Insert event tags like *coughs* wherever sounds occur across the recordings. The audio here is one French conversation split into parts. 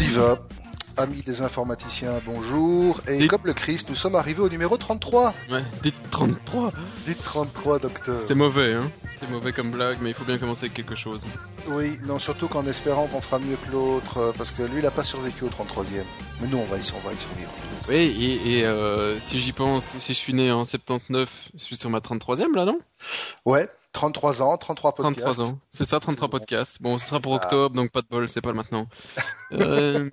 y va. Amis des informaticiens, bonjour. Et comme le Christ, nous sommes arrivés au numéro 33. Ouais, dites 33. Dites 33, docteur. C'est mauvais, hein. C'est mauvais comme blague, mais il faut bien commencer avec quelque chose. Oui, non, surtout qu'en espérant qu'on fera mieux que l'autre, euh, parce que lui, il a pas survécu au 33e. Mais nous, on va y, on va y survivre. Oui, et, et euh, si j'y pense, si je suis né en 79, je suis sur ma 33e là, non? Ouais, 33 ans, 33 podcasts. 33 ans. C'est ça, 33 bon. podcasts. Bon, ce sera pour Ah. octobre, donc pas de bol, c'est pas le maintenant. *laughs* Euh,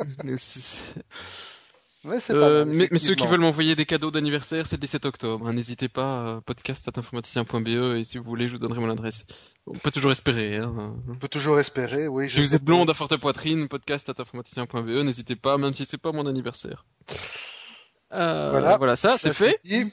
Ouais, euh, mal, mais, mais ceux qui veulent m'envoyer des cadeaux d'anniversaire, c'est le 17 octobre. hein. N'hésitez pas, euh, podcast.informaticien.be, E, et si vous voulez, je vous donnerai mon adresse. On peut toujours espérer. Hein. On peut toujours espérer, oui. Si vous êtes blonde à forte poitrine, podcast.informaticien.be, E, n'hésitez pas, même si c'est pas mon anniversaire. Euh, Voilà. voilà, ça, c'est fait. dit.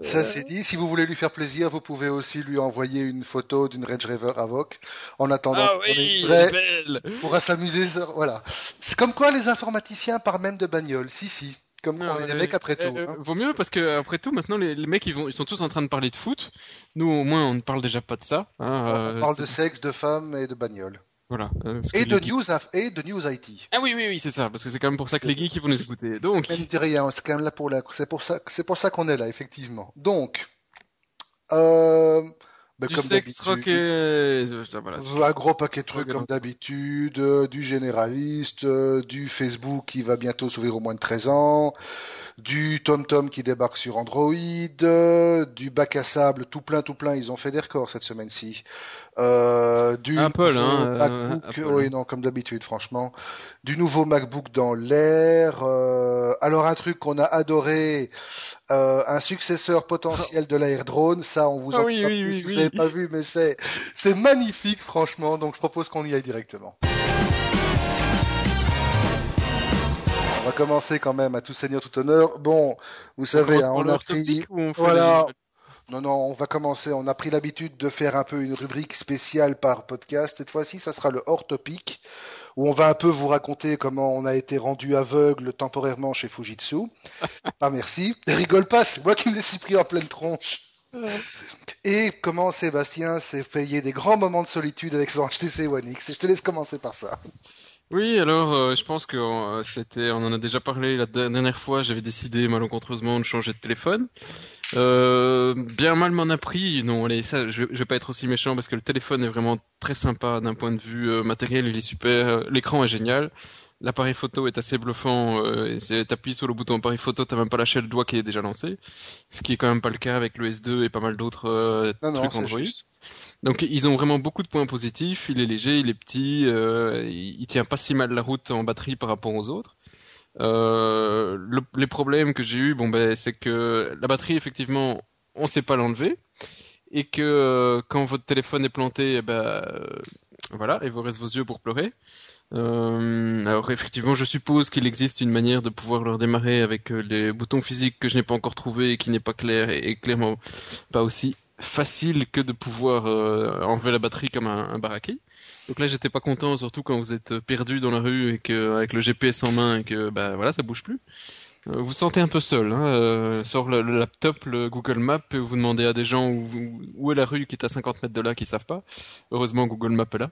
Ça Euh, c'est dit. Si vous voulez lui faire plaisir, vous pouvez aussi lui envoyer une photo d'une Range Rover Avoc. En attendant, Ah oui, il pourra s'amuser. sur- Voilà. C'est comme quoi les informaticiens parlent même de bagnole. Si, si. Comme on est des Euh, mecs après euh, tout. euh, hein. Vaut mieux parce que après tout, maintenant les, les mecs ils vont, ils sont tous en train de parler de foot. Nous au moins on ne parle déjà pas de ça. hein, on euh, parle de sexe, de femmes et de bagnole. Voilà. euh, Et de geeks- news, inf- et de news IT. Ah oui oui oui c'est ça parce que c'est quand même pour ça que les geeks vont nous écouter. Donc Mais ne dis rien, c'est quand même là pour la, c'est pour ça, c'est pour ça qu'on est là, effectivement. Donc, euh, ben, du comme sexe rock et euh, voilà. Un gros paquet de trucs comme d'habitude, euh, du généraliste, euh, du Facebook qui va bientôt s'ouvrir au moins de 13 ans, du TomTom qui débarque sur Android, euh, du bac à sable tout plein tout plein, ils ont fait des records cette semaine-ci. Euh, du Apple, nouveau hein, euh, MacBook, Apple. oui non comme d'habitude franchement, du nouveau MacBook dans l'air. euh, alors un truc qu'on a adoré, euh, un successeur potentiel de l'Air Drone, ça on vous Ah en oui, dira oui, plus oui, si vous oui. n'avez pas vu, mais c'est c'est magnifique franchement, donc je propose qu'on y aille directement. On va commencer quand même à tout seigneur, tout honneur. Bon, vous savez, hein, on a pris... ou on Voilà. les- Non, non, on va commencer. On a pris l'habitude de faire un peu une rubrique spéciale par podcast. Cette fois-ci, ça sera le hors topic, où on va un peu vous raconter comment on a été rendu aveugle temporairement chez Fujitsu. *laughs* ah, merci. *laughs* Rigole pas, c'est moi qui me si pris en pleine tronche. Et comment Sébastien s'est payé des grands moments de solitude avec son HTC One X. Je te laisse commencer par ça. Oui, alors euh, je pense que euh, c'était, on en a déjà parlé la dernière fois. J'avais décidé malencontreusement de changer de téléphone. Euh, bien mal m'en a pris. Non, allez, ça, je, je vais pas être aussi méchant parce que le téléphone est vraiment très sympa d'un point de vue matériel. Il est super. L'écran est génial. L'appareil photo est assez bluffant. Euh, et t'appuies sur le bouton appareil photo, t'as même pas lâché le doigt qui est déjà lancé. Ce qui est quand même pas le cas avec le S2 et pas mal d'autres euh, trucs Android. juste. Donc ils ont vraiment beaucoup de points positifs. Il est léger, il est petit, euh, il, il tient pas si mal la route en batterie par rapport aux autres. Euh, le- les problèmes que j'ai eu, bon ben c'est que la batterie effectivement, on sait pas l'enlever et que euh, quand votre téléphone est planté, eh ben voilà, il vous reste vos yeux pour pleurer. Euh, alors effectivement, je suppose qu'il existe une manière de pouvoir le redémarrer avec euh, les boutons physiques que je n'ai pas encore trouvé et qui n'est pas clair et, clairement pas aussi facile que de pouvoir euh, enlever la batterie comme un, un. Donc là, j'étais pas content, surtout quand vous êtes perdu dans la rue et que avec le GPS en main et que bah voilà, ça bouge plus. Euh, vous sentez un peu seul. Hein, euh, le, le laptop, le Google Maps, et vous demandez à des gens où, où est la rue qui est à 50 mètres de là, qui savent pas. Heureusement, Google Maps est là.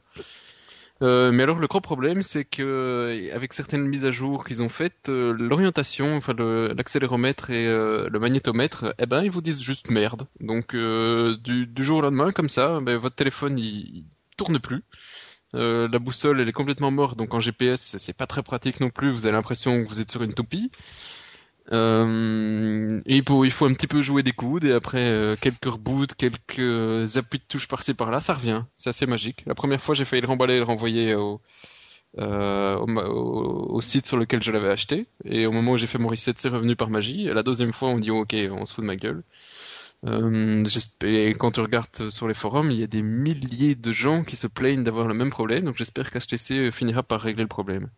Euh, mais alors le gros problème, c'est que euh, avec certaines mises à jour qu'ils ont faites, euh, l'orientation, enfin l'accéléromètre et euh, le magnétomètre, eh ben ils vous disent juste merde. Donc euh, du, jour au lendemain, comme ça, ben, votre téléphone il, il tourne plus. Euh, la boussole elle est complètement morte, donc en GPS c'est pas très pratique non plus. Vous avez l'impression que vous êtes sur une toupie. Euh, il faut, un petit peu jouer des coudes et après euh, quelques reboots, quelques appuis de touche par-ci par-là, ça revient. C'est assez magique. La première fois, j'ai failli le remballer et le renvoyer au, euh, site sur lequel je l'avais acheté. Et au moment où j'ai fait mon reset, c'est revenu par magie. La deuxième fois, on dit ok, on se fout de ma gueule. Euh, et quand tu regardes sur les forums, il y a des milliers de gens qui se plaignent d'avoir le même problème. Donc j'espère qu'HTC finira par régler le problème.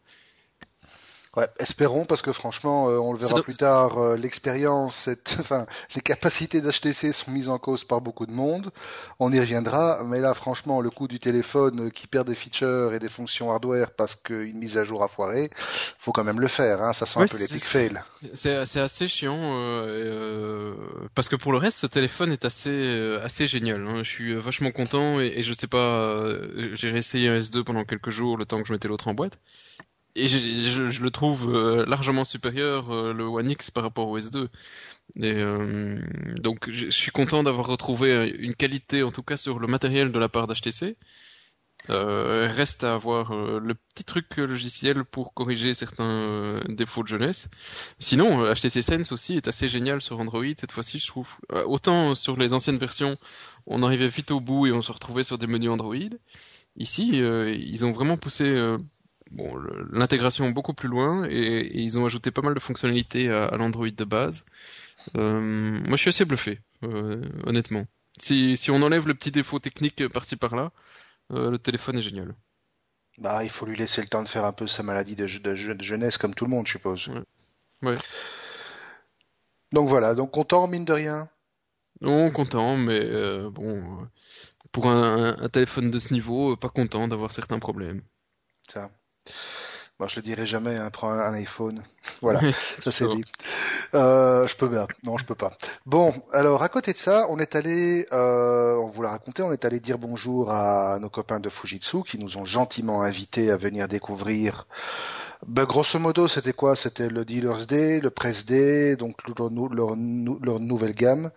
Ouais, espérons parce que franchement, euh, on le verra plus tard. euh, L'expérience, *laughs* enfin, les capacités d'HTC sont mises en cause par beaucoup de monde. On y reviendra, mais là, franchement, le coût du téléphone euh, qui perd des features et des fonctions hardware parce qu'une mise à jour a foiré, faut quand même le faire. Hein, ça sent Ouais, un peu c'est- l'epic c'est- fail. C'est assez chiant euh, euh, parce que pour le reste, ce téléphone est assez euh, assez génial. hein. Je suis vachement content et, et je sais pas, euh, j'ai réessayé un S2 pendant quelques jours le temps que je mettais l'autre en boîte. Et je, je, le trouve euh, largement supérieur euh, le One X par rapport au S2. Et euh, donc je, suis content d'avoir retrouvé une qualité en tout cas sur le matériel de la part d'HTC. Euh, reste à avoir euh, le petit truc logiciel pour corriger certains défauts de jeunesse. Sinon, HTC Sense aussi est assez génial sur Android cette fois-ci, je trouve. autant sur les anciennes versions, on arrivait vite au bout et on se retrouvait sur des menus Android. Ici, ils ont vraiment poussé bon, l'intégration beaucoup plus loin et, ils ont ajouté pas mal de fonctionnalités à, l'Android de base. Euh, moi, je suis assez bluffé, euh, honnêtement. Si, si on enlève le petit défaut technique par-ci par-là, euh, le téléphone est génial. Bah, il faut lui laisser le temps de faire un peu sa maladie de, jeunesse comme tout le monde, je suppose. Ouais. Donc voilà, donc content mine de rien? Non, content, mais bon, pour un, un, téléphone de ce niveau, pas content d'avoir certains problèmes. Ça. Bon, je le dirai jamais, hein, prends un, iPhone. *laughs* voilà, ça c'est dit. Euh, je peux bien. Non, je peux pas. Bon, alors à côté de ça, on est allé, euh, on vous l'a raconté, on est allé dire bonjour à nos copains de Fujitsu qui nous ont gentiment invités à venir découvrir. Ben, grosso modo, c'était quoi? C'était le Dealer's Day, le Press Day, donc leur, leur, leur nouvelle gamme.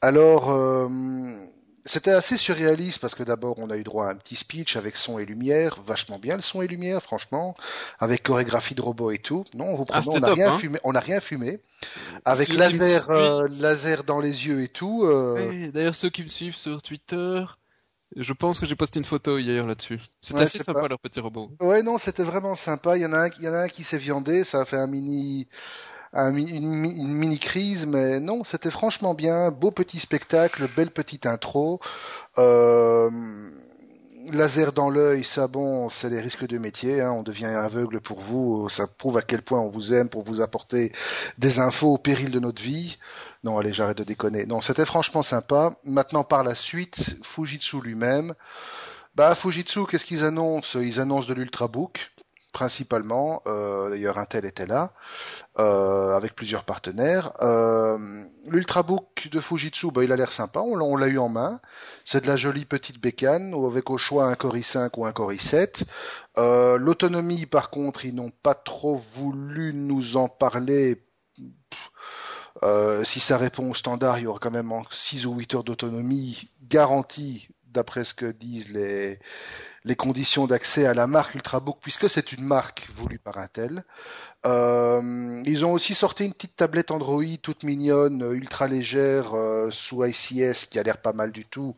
Alors, euh, c'était assez surréaliste parce que d'abord on a eu droit à un petit speech avec son et lumière, vachement bien le son et lumière, franchement, avec chorégraphie de robots et tout. Non, on vous ah, on n'a rien hein. fumé, on n'a rien fumé, avec laser, euh, laser dans les yeux et tout. Euh... D'ailleurs, ceux qui me suivent sur Twitter, je pense que j'ai posté une photo hier là-dessus. C'était assez sympa leur petit robot. Ouais, non, c'était vraiment sympa. Il y en a un, il y en a un qui s'est viandé, ça a fait un mini une, mini crise, mais non, c'était franchement bien, beau petit spectacle, belle petite intro. Euh, laser dans l'œil, ça bon, c'est les risques de métier, hein, on devient aveugle pour vous, ça prouve à quel point on vous aime pour vous apporter des infos au péril de notre vie. Non, allez, j'arrête de déconner. Non, c'était franchement sympa. Maintenant, par la suite, Fujitsu lui-même. Bah, Fujitsu, qu'est-ce qu'ils annoncent? Ils annoncent de l'Ultrabook principalement. Euh, D'ailleurs, Intel était là, euh, avec plusieurs partenaires. Euh, L'Ultrabook de Fujitsu, bah, il a l'air sympa, on, l'a eu en main. C'est de la jolie petite bécane, avec au choix un Core i5 ou un Core i7. Euh, l'autonomie, par contre, ils n'ont pas trop voulu nous en parler. Euh, si ça répond au standard, il y aura quand même 6 ou 8 heures d'autonomie garantie, d'après ce que disent les, les conditions d'accès à la marque Ultrabook, puisque c'est une marque voulue par Intel. Euh, ils ont aussi sorti une petite tablette Android toute mignonne, ultra légère, euh, sous ICS, qui a l'air pas mal du tout,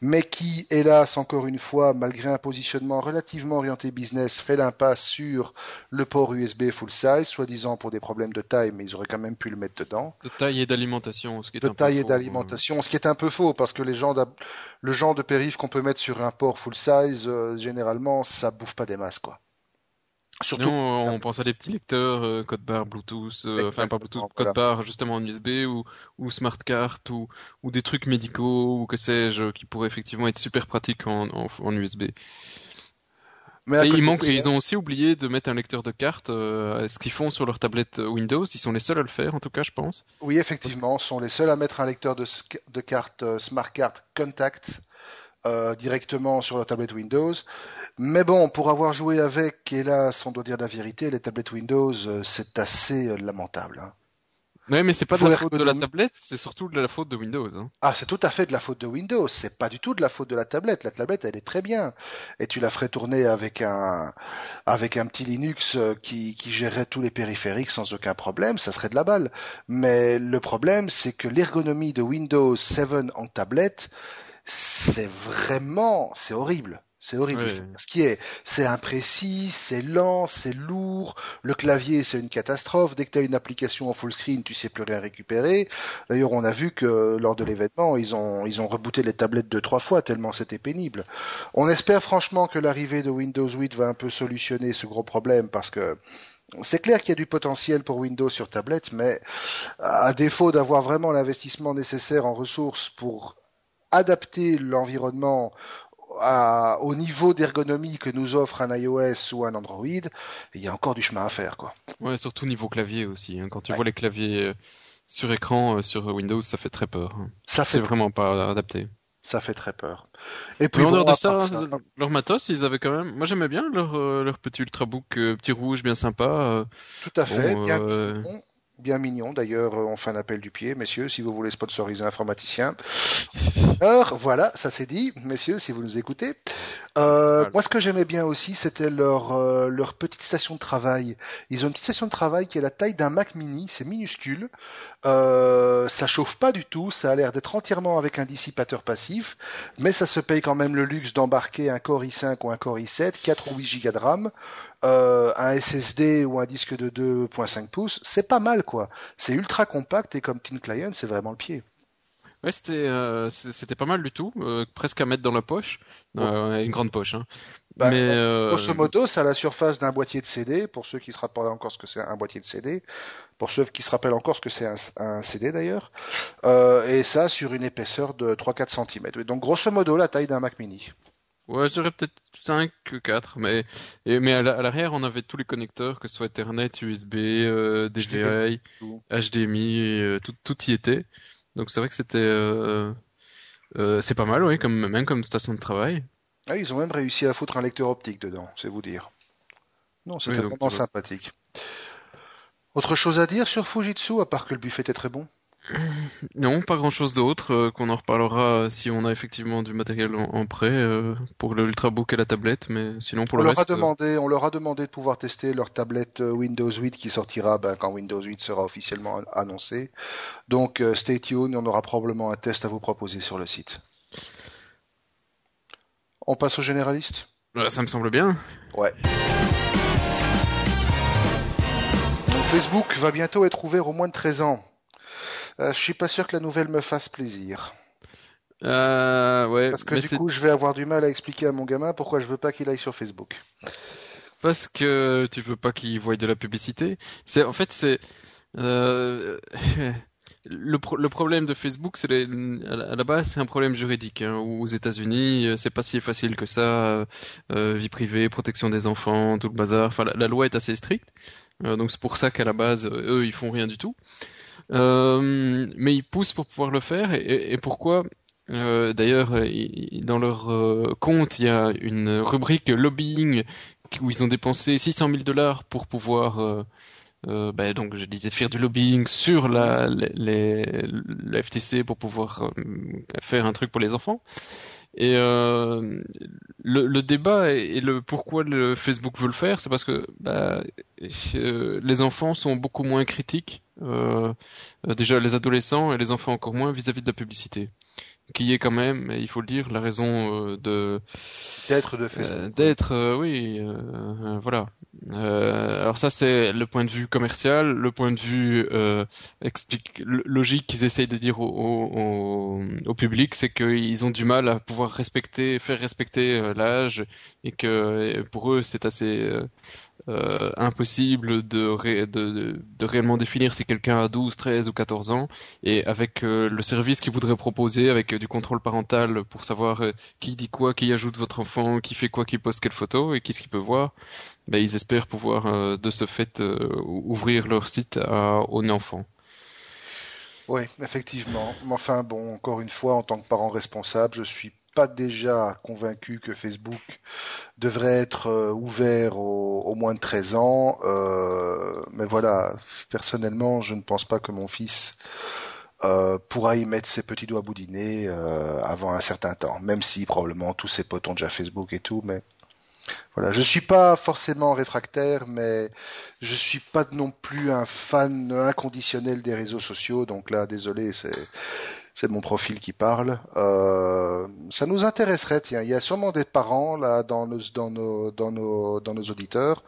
mais qui, hélas, encore une fois, malgré un positionnement relativement orienté business, fait l'impasse sur le port USB full size, soi-disant pour des problèmes de taille, mais ils auraient quand même pu le mettre dedans. De taille et d'alimentation, ce qui est de un taille peu et d'alimentation, ce qui est un peu faux, parce que les gens le genre de périph qu'on peut mettre sur un port full size, euh, généralement, ça bouffe pas des masses, quoi. Surtout, on pense à des petits lecteurs euh, code barre Bluetooth, euh, enfin pas Bluetooth, code barre justement en USB ou, ou smart card ou, ou des trucs médicaux ou que sais-je qui pourraient effectivement être super pratiques en, en, USB. Mais et et ils ont aussi oublié de mettre un lecteur de cartes, euh, ce qu'ils font sur leur tablette Windows. Ils sont les seuls à le faire, en tout cas, je pense. Oui, effectivement, sont les seuls à mettre un lecteur de, de carte Smart Card Contact euh, directement sur la tablette Windows. Mais bon, pour avoir joué avec, hélas, on doit dire la vérité, les tablettes Windows, euh, c'est assez euh, lamentable. Hein. Oui, mais c'est pas de la faute de la tablette, c'est surtout de la faute de Windows. Hein. Ah, c'est tout à fait de la faute de Windows. C'est pas du tout de la faute de la tablette. La tablette, elle est très bien, et tu la ferais tourner avec un avec un petit Linux qui qui gérerait tous les périphériques sans aucun problème. Ça serait de la balle. Mais le problème, c'est que l'ergonomie de Windows 7 en tablette, c'est vraiment, c'est horrible. C'est horrible. Ce qui est, c'est imprécis, c'est lent, c'est lourd. Le clavier, c'est une catastrophe. Dès que tu as une application en full screen, tu sais plus rien récupérer. D'ailleurs, on a vu que lors de l'événement, ils ont, ils ont rebooté les tablettes deux, trois fois tellement c'était pénible. On espère franchement que l'arrivée de Windows 8 va un peu solutionner ce gros problème parce que c'est clair qu'il y a du potentiel pour Windows sur tablette, mais à défaut d'avoir vraiment l'investissement nécessaire en ressources pour adapter l'environnement au niveau d'ergonomie que nous offre un iOS ou un Android, il y a encore du chemin à faire, quoi. Ouais, surtout niveau clavier aussi. Hein. Quand tu vois les claviers euh, sur écran euh, sur Windows, ça fait très peur. Hein. Ça fait vraiment pas adapté. Ça fait très peur. Et puis, en dehors de ça, leur matos, ils avaient quand même. Moi, j'aimais bien leur, leur petit ultrabook, petit rouge, bien sympa. Tout à fait. bien bien mignon. D'ailleurs, euh, on fait un appel du pied, messieurs, si vous voulez sponsoriser un informaticien. *laughs* Alors, voilà, ça c'est dit, messieurs, si vous nous écoutez. Euh, moi, ce que j'aimais bien aussi, c'était leur euh, leur petite station de travail. Ils ont une petite station de travail qui est la taille d'un Mac Mini, c'est minuscule. Euh, ça chauffe pas du tout, ça a l'air d'être entièrement avec un dissipateur passif, mais ça se paye quand même le luxe d'embarquer un Core i5 ou un Core i7, 4 ou 8 Go de RAM, euh, un SSD ou un disque de 2.5 pouces, c'est pas mal quoi. C'est ultra compact et comme Teen Client, c'est vraiment le pied. Ouais, c'était euh, c'était pas mal du tout, euh, presque à mettre dans la poche, euh, une grande poche. Hein. Bah, Mais grosso modo, ça a la surface d'un boîtier de CD. Pour ceux qui se rappellent encore ce que c'est un boîtier de CD, pour ceux qui se rappellent encore ce que c'est un, un, CD d'ailleurs, et ça sur une épaisseur de 3-4 cm. Donc grosso modo, la taille d'un Mac Mini. Ouais, je dirais peut-être 5 que 4, mais, et, mais à l'arrière, on avait tous les connecteurs, que ce soit Ethernet, USB, euh, DVI, HDMI, et, tout, tout y était. Donc c'est vrai que c'était euh, euh, c'est pas mal, oui, comme même comme station de travail. Ah, ils ont même réussi à foutre un lecteur optique dedans, c'est vous dire. Non, c'était vraiment sympathique. Autre chose à dire sur Fujitsu, à part que le buffet était très bon? Non, pas grand chose d'autre, euh, qu'on en reparlera si on a effectivement du matériel en, prêt euh, pour l'ultrabook et la tablette, mais sinon pour on le leur reste. A euh, demandé, on leur a demandé de pouvoir tester leur tablette Windows 8 qui sortira ben, quand Windows 8 sera officiellement annoncé. Donc stay tuned, on aura probablement un test à vous proposer sur le site. On passe au généraliste Ça me semble bien. Ouais. Facebook va bientôt être ouvert au moins de 13 ans. Euh, je suis pas sûr que la nouvelle me fasse plaisir. Euh, ouais, Parce que du coup, je vais avoir du mal à expliquer à mon gamin pourquoi je veux pas qu'il aille sur Facebook. Parce que tu veux pas qu'il voie de la publicité. C'est en fait c'est euh... *laughs* le, le, problème de Facebook, c'est à la base c'est un problème juridique. Hein, aux États-Unis, euh, c'est pas si facile que ça. Euh, vie privée, protection des enfants, tout le bazar. Enfin, la, la loi est assez stricte. Donc c'est pour ça qu'à la base, eux, ils font rien du tout. Euh, mais ils poussent pour pouvoir le faire. Et, pourquoi euh, D'ailleurs, dans leur euh, compte, il y a une rubrique lobbying où ils ont dépensé 600 000 dollars pour pouvoir ben donc je disais faire du lobbying sur la, FTC pour pouvoir faire un truc pour les enfants. Et le, débat et, le pourquoi Facebook veut le faire, c'est parce que bah, les enfants sont beaucoup moins critiques, déjà les adolescents et les enfants encore moins vis-à-vis -vis de la publicité qui est quand même, il faut le dire, la raison euh, de d'être de. Euh, d'être, euh, oui, voilà. alors ça c'est le point de vue commercial, le point de vue explique, logique qu'ils essayent de dire au, au, au public, c'est qu'ils ont du mal à pouvoir respecter, faire respecter l'âge et que pour eux c'est assez euh, impossible de, de, de, réellement définir si quelqu'un a 12, 13 ou 14 ans. Et avec euh, le service qu'ils voudraient proposer, avec euh, du contrôle parental pour savoir qui dit quoi, qui ajoute votre enfant, qui fait quoi, qui poste quelle photo et qu'est-ce qu'il peut voir, ben, ils espèrent pouvoir de ce fait ouvrir leur site à, aux enfants. Oui, effectivement. Mais enfin, bon, encore une fois, en tant que parent responsable, je suis pas déjà convaincu que Facebook devrait être euh, ouvert aux, moins de 13 ans. Euh, mais voilà, personnellement, je ne pense pas que mon fils euh, pourra y mettre ses petits doigts boudinés avant un certain temps. Même si probablement tous ses potes ont déjà Facebook et tout, mais voilà, je suis pas forcément réfractaire, mais je suis pas non plus un fan inconditionnel des réseaux sociaux. Donc là, désolé, c'est c'est mon profil qui parle. Euh, ça nous intéresserait, tiens, il y a sûrement des parents là dans nos, dans nos, dans nos, dans nos auditeurs.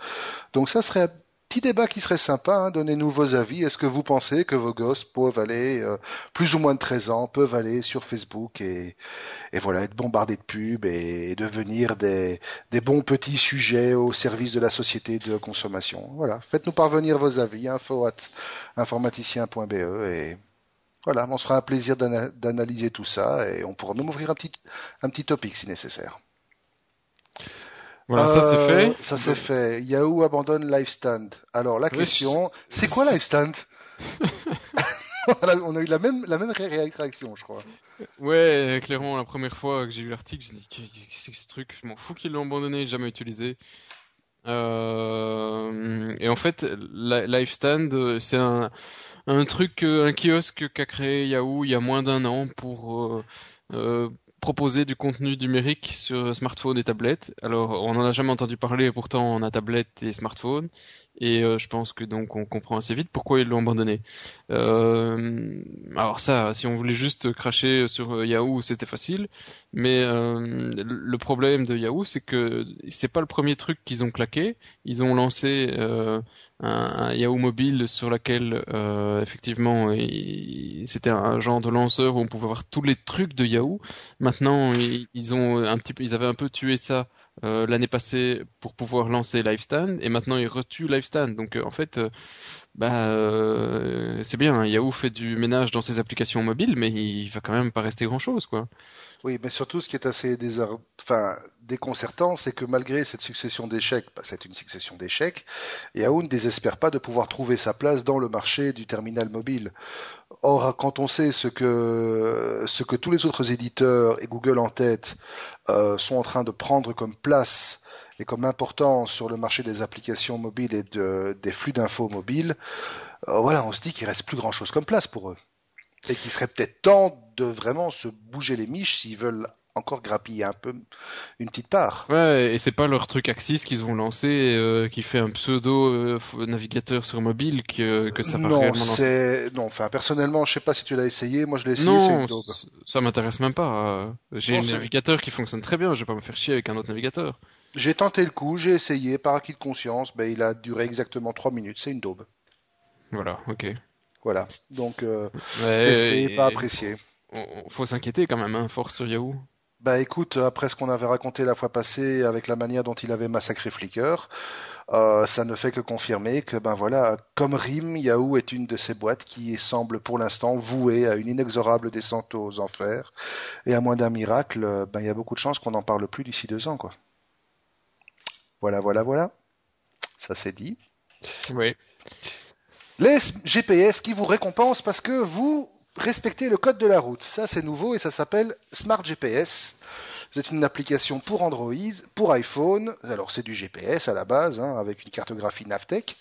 Donc ça serait un petit débat qui serait sympa. Hein. Donnez-nous vos avis. Est-ce que vous pensez que vos gosses peuvent aller, euh, plus ou moins de 13 ans, peuvent aller sur Facebook et, et voilà, être bombardés de pubs et, devenir des, des bons petits sujets au service de la société de consommation? Voilà, faites-nous parvenir vos avis. Info at informaticien.be et voilà, on se fera un plaisir d'analyser tout ça et on pourra même ouvrir un petit, un petit topic si nécessaire. Voilà, ça c'est fait. Euh, ça c'est fait. Yahoo abandonne LiveStand. Alors la question, c'est quoi LiveStand *laughs* on a eu la même, la même réaction, je crois. Ouais, clairement, la première fois que j'ai vu l'article, j'ai dit, qu'est-ce que ce truc? Je m'en fous qu'ils l'ont abandonné, jamais utilisé. Euh, et en fait, LiveStand, c'est un, truc, un kiosque qu'a créé Yahoo il y a moins d'un an pour euh, euh, proposer du contenu numérique sur smartphone et tablette. Alors, on n'en a jamais entendu parler, pourtant on a tablette et smartphone. Et euh, je pense que donc on comprend assez vite pourquoi ils l'ont abandonné. Euh, alors ça, si on voulait juste cracher sur euh, Yahoo, c'était facile. Mais euh, le problème de Yahoo, c'est que c'est pas le premier truc qu'ils ont claqué. Ils ont lancé un, un, Yahoo mobile sur laquelle effectivement c'était un genre de lanceur où on pouvait voir tous les trucs de Yahoo. Maintenant, ils, ont un petit ils avaient un peu tué ça euh, l'année passée pour pouvoir lancer LiveStand et maintenant il retue LiveStand. Donc euh, en fait, euh, bah c'est bien. Hein. Yahoo fait du ménage dans ses applications mobiles, mais il va quand même pas rester grand chose, quoi. Oui, mais surtout ce qui est assez déconcertant, c'est que malgré cette succession d'échecs, bah, c'est une succession d'échecs, Yahoo ne désespère pas de pouvoir trouver sa place dans le marché du terminal mobile. Or, quand on sait ce que, ce que tous les autres éditeurs et Google en tête euh, sont en train de prendre comme place et comme importance sur le marché des applications mobiles et de, des flux d'infos mobiles, euh, voilà, on se dit qu'il reste plus grand chose comme place pour eux et qu'il serait peut-être temps de vraiment se bouger les miches s'ils veulent encore grappiller un peu une petite part. Ouais, et c'est pas leur truc Axis qu'ils ont lancé euh, qui fait un pseudo euh, navigateur sur mobile que, que ça va non, c'est non, enfin personnellement, je sais pas si tu l'as essayé, moi je l'ai essayé, c'est une daube. ça m'intéresse même pas. J'ai un navigateur qui fonctionne très bien, je vais pas me faire chier avec un autre navigateur. J'ai tenté le coup, j'ai essayé par acquis de conscience, ben il a duré exactement 3 minutes, c'est une daube. Voilà, OK. Voilà. Donc, euh, testé, pas apprécié? Faut s'inquiéter quand même, hein, fort sur Yahoo. Bah écoute, après ce qu'on avait raconté la fois passée avec la manière dont il avait massacré Flickr, euh, ça ne fait que confirmer que ben voilà, comme RIM, Yahoo est une de ces boîtes qui semble pour l'instant vouée à une inexorable descente aux enfers. Et à moins d'un miracle, ben il y a beaucoup de chances qu'on n'en parle plus d'ici deux ans, quoi. Voilà, voilà, voilà. Ça c'est dit. Oui les GPS qui vous récompensent parce que vous respectez le code de la route. Ça, c'est nouveau et ça s'appelle Smart GPS. C'est une application pour Android, pour iPhone. Alors, c'est du GPS à la base, hein, avec une cartographie Navtech.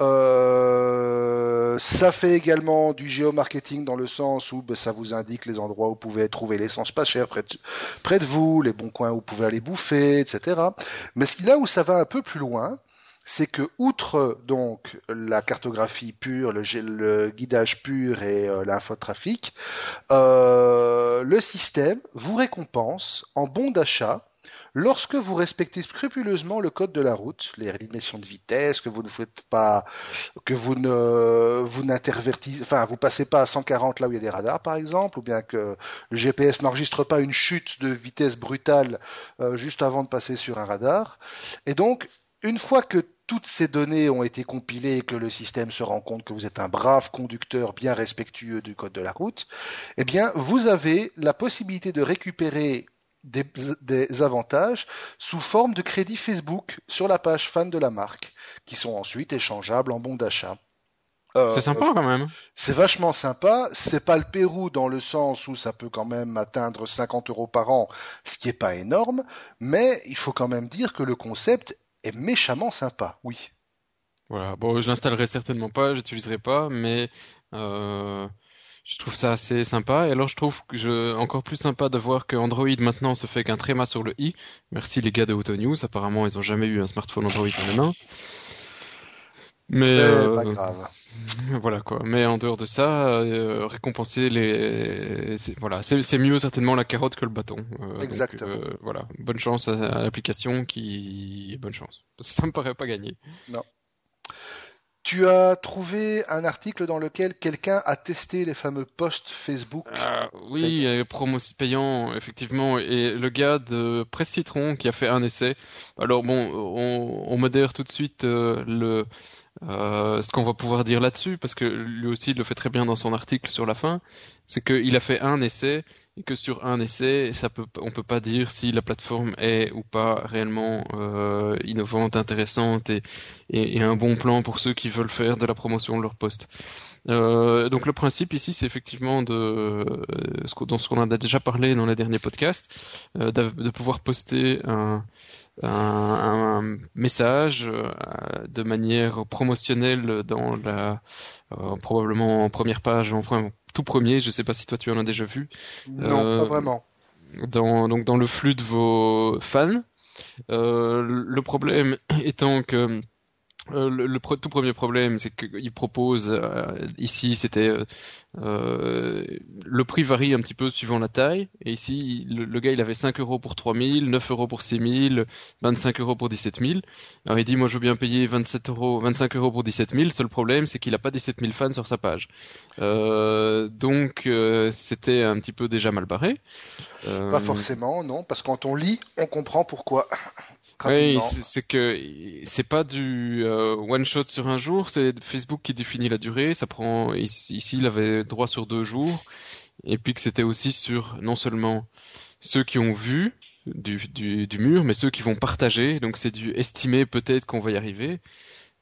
Euh, ça fait également du géomarketing dans le sens où ben, ça vous indique les endroits où vous pouvez trouver l'essence pas chère près de, près de vous, les bons coins où vous pouvez aller bouffer, etc. Mais là où ça va un peu plus loin, c'est que outre donc la cartographie pure, le, guidage pur et euh, l'infotrafic, euh, le système vous récompense en bon d'achat lorsque vous respectez scrupuleusement le code de la route, les rédimissions de vitesse, que vous ne faites pas, que vous ne vous n'intervertissez, enfin vous passez pas à 140 là où il y a des radars par exemple, ou bien que le GPS n'enregistre pas une chute de vitesse brutale euh, juste avant de passer sur un radar, et donc une fois que toutes ces données ont été compilées et que le système se rend compte que vous êtes un brave conducteur bien respectueux du code de la route, eh bien, vous avez la possibilité de récupérer des, avantages sous forme de crédits Facebook sur la page fan de la marque, qui sont ensuite échangeables en bons d'achat. Euh, c'est sympa quand même. C'est vachement sympa. C'est pas le Pérou dans le sens où ça peut quand même atteindre 50 euros par an, ce qui est pas énorme, mais il faut quand même dire que le concept est méchamment sympa, oui. Voilà, bon, je l'installerai certainement pas, j'utiliserai pas, mais euh, je trouve ça assez sympa. Et alors, je trouve je, encore plus sympa de voir que Android maintenant se fait qu'un tréma sur le i. Merci les gars de Auto News. Apparemment, ils ont jamais eu un smartphone Android en main. Mais euh, pas grave. *laughs* Voilà quoi. Mais en dehors de ça, euh, récompenser les, voilà, c'est mieux certainement la carotte que le bâton. Euh, Exactement. Voilà, bonne chance à, l'application qui, bonne chance. Ça me paraît pas gagner. Non. Tu as trouvé un article dans lequel quelqu'un a testé les fameux posts Facebook. Ah, oui, promo payant, effectivement. Et le gars de Presse Citron qui a fait un essai. Alors bon, on, on modère tout de suite le Euh, ce qu'on va pouvoir dire là-dessus, parce que lui aussi il le fait très bien dans son article sur la fin, c'est qu'il a fait un essai et que sur un essai, ça peut, on peut pas dire si la plateforme est ou pas réellement euh, innovante, intéressante et, un bon plan pour ceux qui veulent faire de la promotion de leur poste. Euh, donc le principe ici, c'est effectivement de euh, ce dont ce qu'on a déjà parlé dans les derniers podcasts, euh, de, de pouvoir poster un un, un message euh, de manière promotionnelle dans la probablement en première page, enfin tout premier. Je sais pas si toi tu en as déjà vu. Non, pas vraiment. Dans donc dans le flux de vos fans. le problème *coughs* étant que euh, le, tout premier problème, c'est qu'il propose euh, ici, c'était euh, euh, le prix varie un petit peu suivant la taille. Et ici, le, le gars, il avait 5 euros pour 3000, 9 euros pour 6000, 25 euros pour 17000. Alors il dit, moi, je veux bien payer 27 euros, 25 euros pour 17000. Seul problème, c'est qu'il a pas 17000 fans sur sa page. donc, c'était un petit peu déjà mal barré. Pas forcément, non, parce que quand on lit, on comprend pourquoi. Oui, c'est que c'est pas du euh, one shot sur un jour, c'est Facebook qui définit la durée. Ça prend ici, il avait droit sur deux jours, et puis que c'était aussi sur non seulement ceux qui ont vu du, du, du mur, mais ceux qui vont partager. Donc c'est du estimer peut-être qu'on va y arriver.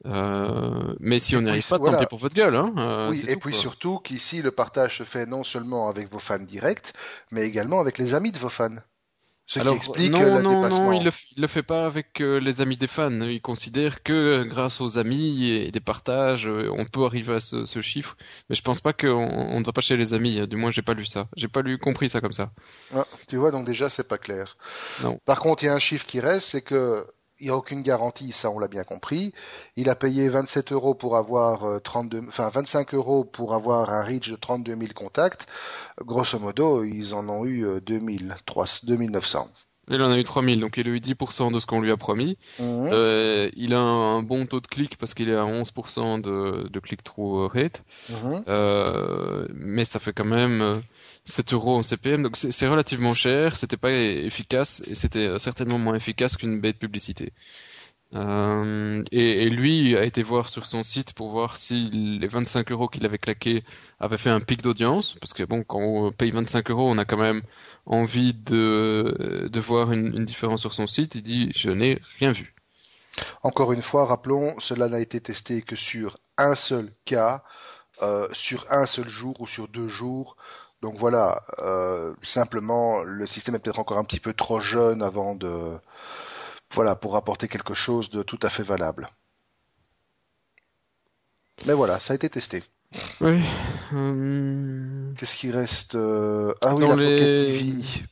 Euh, mais si on n'y arrive pas, voilà. tant pis pour votre gueule. Hein, euh, oui, et puis quoi. surtout qu'ici le partage se fait non seulement avec vos fans directs, mais également avec les amis de vos fans. Ce Alors, qui explique non, le non, non, il le, il le fait pas avec euh, les amis des fans. Il considère que grâce aux amis et des partages, euh, on peut arriver à ce, ce chiffre. Mais je pense pas qu'on on ne va pas chez les amis. Du moins, j'ai pas lu ça. J'ai pas lu compris ça comme ça. Ah, tu vois, donc déjà, c'est pas clair. Non. Par contre, il y a un chiffre qui reste, c'est que il n'y a aucune garantie, ça on l'a bien compris. Il a payé 27 euros pour avoir 32, enfin 25 euros pour avoir un reach de 32 000 contacts. Grosso modo, ils en ont eu 2000, 3, 2900. Il en a eu 3000, donc il a eu 10% de ce qu'on lui a promis. Mmh. Euh, il a un bon taux de clic parce qu'il est à 11% de, de click-through rate. Mmh. Euh, mais ça fait quand même 7 euros en CPM, donc c'est relativement cher. C'était pas efficace et c'était certainement moins efficace qu'une bête publicité. Euh, et, lui a été voir sur son site pour voir si les 25 euros qu'il avait claqués avaient fait un pic d'audience, parce que bon, quand on paye 25 euros, on a quand même envie de, de voir une, une différence sur son site. Il dit, je n'ai rien vu. Encore une fois, rappelons, cela n'a été testé que sur un seul cas, euh, sur un seul jour ou sur deux jours. Donc voilà, euh, simplement, le système est peut-être encore un petit peu trop jeune avant de voilà, pour apporter quelque chose de tout à fait valable. Mais voilà, ça a été testé. Oui. Euh... Qu'est-ce qui reste Ah oui, Dans la les... Pocket TV.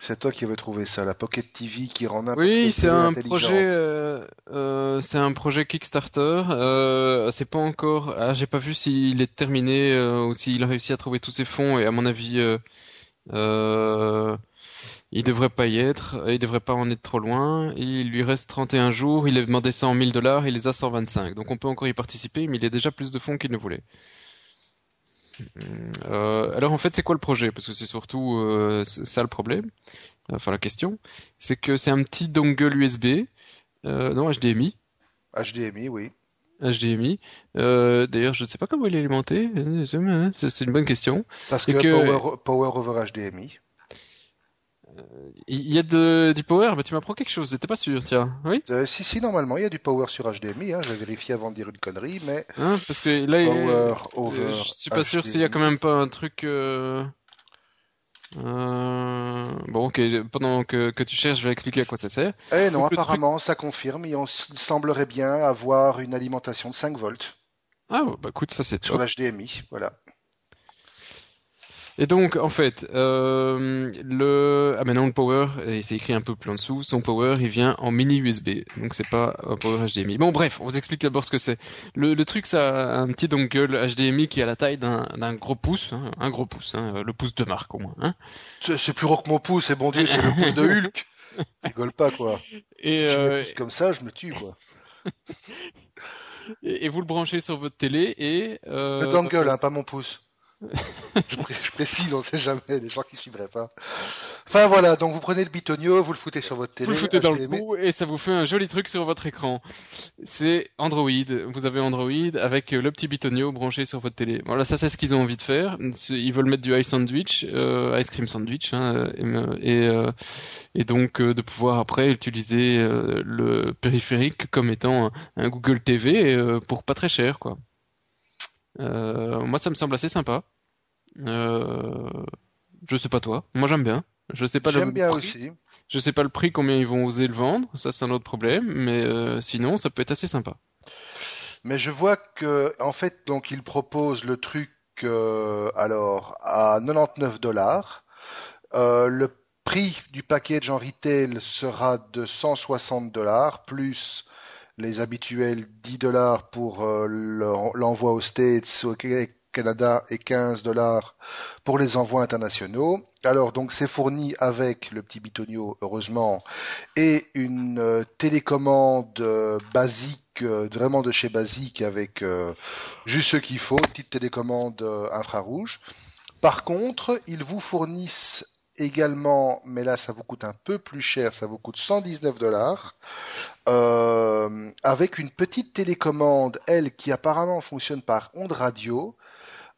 C'est toi qui avais trouvé ça, la Pocket TV qui rend Oui, c'est un projet, euh, euh, c'est un projet Kickstarter. Euh, c'est pas encore, ah, j'ai pas vu s'il est terminé euh, ou s'il a réussi à trouver tous ses fonds. Et à mon avis, euh, il devrait pas y être, il devrait pas en être trop loin. Il lui reste 31 jours, il a demandé 100 000 dollars, il les a 125. Donc on peut encore y participer, mais il a déjà plus de fonds qu'il ne voulait. Euh, alors en fait, c'est quoi le projet? Parce que c'est surtout euh, ça le problème. Enfin la question, c'est que c'est un petit dongle USB, euh, non HDMI. HDMI, oui. HDMI. Euh, D'ailleurs, je ne sais pas comment il est alimenté. C'est une bonne question. Parce que, que... Power, power over HDMI. Il y a de, du power, mais tu m'apprends quelque chose, j'étais pas sûr, tiens. Oui? Euh, Si, si, normalement, il y a du power sur HDMI, hein, j'ai vérifié avant de dire une connerie, mais... Hein, parce que là, power il... over je suis pas HDMI. sûr s'il y a quand même pas un truc... Euh... Euh... Bon, ok, pendant que, que tu cherches, je vais expliquer à quoi ça sert. Eh non, Donc, apparemment, truc... ça confirme, il semblerait bien avoir une alimentation de 5 volts. Ah, bah écoute, ça c'est Sur l'HDMI, voilà. Et donc, en fait, euh, le ah maintenant le power, et c'est écrit un peu plus en dessous, son power, il vient en mini USB, donc c'est pas un power HDMI. Bon, bref, on vous explique d'abord ce que c'est. Le, le, truc, ça a un petit dongle HDMI qui a la taille d'un gros pouce, hein, un gros pouce, hein, le pouce de marque au moins. Hein. C'est plus gros que mon pouce, c'est bon Dieu, c'est le pouce de Hulk. *laughs* Rigole pas quoi. Et si euh... je comme ça, je me tue quoi. *laughs* et, et, vous le branchez sur votre télé et. Euh, le dongle, hein, pas mon pouce. *laughs* je, précise, on sait jamais, les gens qui suivraient pas. Enfin voilà, donc vous prenez le bitonio, vous le foutez sur votre télé. Vous le foutez dans le trou et ça vous fait un joli truc sur votre écran. C'est Android. Vous avez Android avec le petit bitonio branché sur votre télé. Voilà, ça c'est ce qu'ils ont envie de faire. Ils veulent mettre du ice sandwich, euh, ice cream sandwich, hein, et, euh, et, donc euh, de pouvoir après utiliser le périphérique comme étant un Google TV pour pas très cher, quoi. Euh, moi, ça me semble assez sympa. Euh, je sais pas toi. Moi, j'aime bien. Je sais pas J'aime bien aussi. Je sais pas le prix, combien ils vont oser le vendre. Ça, c'est un autre problème. Mais euh, sinon, ça peut être assez sympa. Mais je vois que, en fait, donc, ils proposent le truc, alors, à 99 dollars. le prix du package en retail sera de 160 dollars, plus les habituels 10 dollars pour euh, l'envoi aux States, au Canada et 15 dollars pour les envois internationaux. Alors donc c'est fourni avec le petit bitonio heureusement et une euh, télécommande euh, basique vraiment de chez Basique avec juste ce qu'il faut, une petite télécommande infrarouge. Par contre, ils vous fournissent également, mais là ça vous coûte un peu plus cher, ça vous coûte 119 dollars, euh, avec une petite télécommande, elle, qui apparemment fonctionne par onde radio,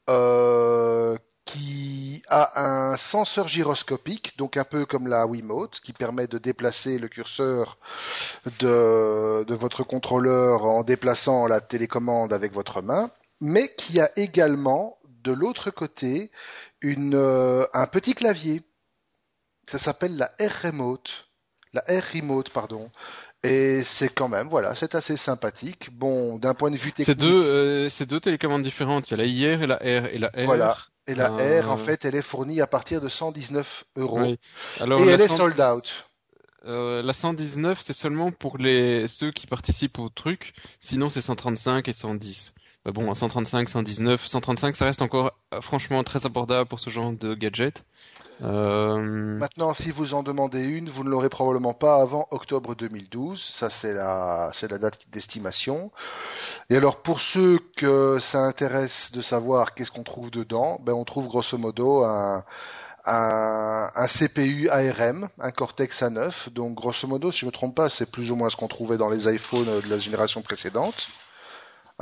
euh, qui a un senseur gyroscopique, donc un peu comme la Wiimote, qui permet de déplacer le curseur de, de votre contrôleur en déplaçant la télécommande avec votre main, mais qui a également de l'autre côté une, euh, un petit clavier ça s'appelle la R Remote. La R Remote, pardon. Et c'est quand même, voilà, c'est assez sympathique. Bon, d'un point de vue technique. C'est deux, euh, deux télécommandes différentes. Il y a la IR et la R. Et la R. Voilà. Et la R, en fait, elle est fournie à partir de 119 euros. Oui. Alors, et elle est sold out. Euh, la 119, c'est seulement pour les ceux qui participent au truc. Sinon, c'est 135 et 110. Bah bon, 135, 119, 135, ça reste encore euh, franchement très abordable pour ce genre de gadget. Euh... Maintenant, si vous en demandez une, vous ne l'aurez probablement pas avant octobre 2012. Ça, c'est la, c'est la date d'estimation. Et alors, pour ceux que ça intéresse de savoir qu'est-ce qu'on trouve dedans, ben, on trouve grosso modo un, un, un, CPU ARM, un Cortex A9. Donc, grosso modo, si je ne me trompe pas, c'est plus ou moins ce qu'on trouvait dans les iPhones de la génération précédente.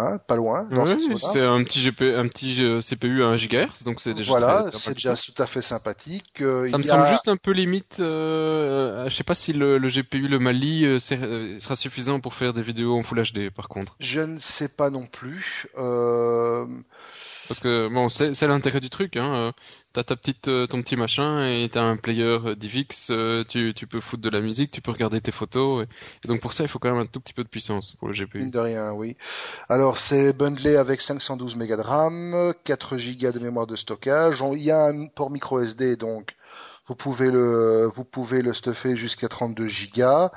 Hein, pas loin. c'est un petit GP, un petit euh, CPU à 1 GHz, donc c'est déjà voilà, c'est déjà tout à fait sympathique. Euh, ça me semble juste un peu limite. Euh, je sais pas si le, le GPU, le Mali, euh, sera suffisant pour faire des vidéos en Full HD, par contre. Je ne sais pas non plus. Euh... Parce que bon, c'est l'intérêt du truc. Hein. Euh, t'as ta petite, euh, ton petit machin et t'as un player euh, DivX. Tu, tu peux foutre de la musique, tu peux regarder tes photos. Et, donc pour ça, il faut quand même un tout petit peu de puissance pour le GPU. De rien, oui. Alors c'est bundlé avec 512 Mb de RAM, 4 Go de mémoire de stockage. Il y a un port micro SD, donc vous pouvez le, vous pouvez le stuffer jusqu'à 32 Go.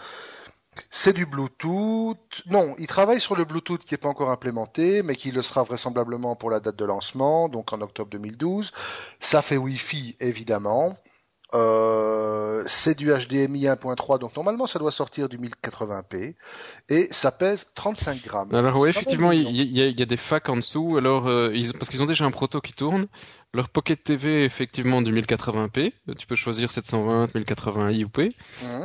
C'est du Bluetooth. Non, il travaille sur le Bluetooth qui n'est pas encore implémenté, mais qui le sera vraisemblablement pour la date de lancement, donc en octobre 2012. Ça fait Wi-Fi, évidemment. Euh, c'est du HDMI 1.3, donc normalement ça doit sortir du 1080p et ça pèse 35 grammes. Alors oui, effectivement, il y, a, des facs en dessous. Alors euh, ils, parce qu'ils ont déjà un proto qui tourne. Leur Pocket TV est effectivement du 1080p. Tu peux choisir 720, 1080 IUP.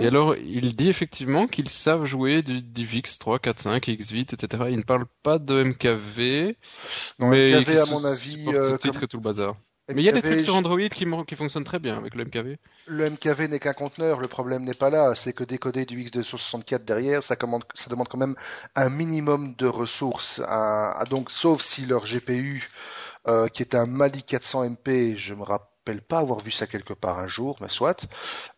Et alors il dit effectivement qu'ils savent jouer du DivX 3, 4, 5, X8, etc. Ils ne parlent pas de MKV, mais MKV à mon avis, euh, titre et tout le bazar. Mais il y a des trucs sur Android qui, qui fonctionnent très bien avec le MKV. Le MKV n'est qu'un conteneur, le problème n'est pas là, c'est que décoder du X264 derrière, ça, commande, ça demande quand même un minimum de ressources. donc, sauf si leur GPU, euh, qui est un Mali 400 MP, je me rappelle pas avoir vu ça quelque part un jour, mais soit,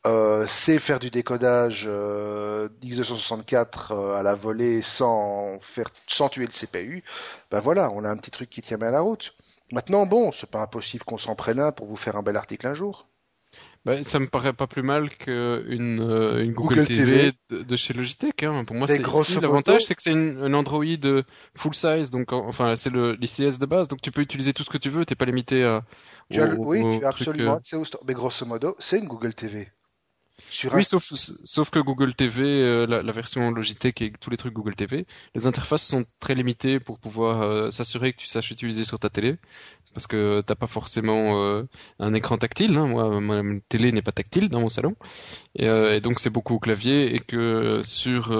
euh, c'est faire du décodage euh, X264 euh, à la volée sans faire sans tuer le CPU. Ben voilà, on a un petit truc qui tient bien la route. Maintenant, bon, c'est pas impossible qu'on s'en prenne un pour vous faire un bel article un jour. Bah, ça me paraît pas plus mal qu'une euh, une Google, TV, De, chez Logitech. Hein. Pour moi, c'est l'avantage, c'est que c'est un Android full size, donc enfin c'est le l'ICS de base, donc tu peux utiliser tout ce que tu veux, t'es pas limité à. oui, tu as absolument. Euh... Mais grosso modo, c'est une Google TV. Oui, sauf, sauf que Google TV, euh, la, la, version Logitech et tous les trucs Google TV, les interfaces sont très limitées pour pouvoir euh, s'assurer que tu saches utiliser sur ta télé, parce que t'as pas forcément euh, un écran tactile. Hein. Moi, ma télé n'est pas tactile dans mon salon, et, et donc c'est beaucoup au clavier, et que sur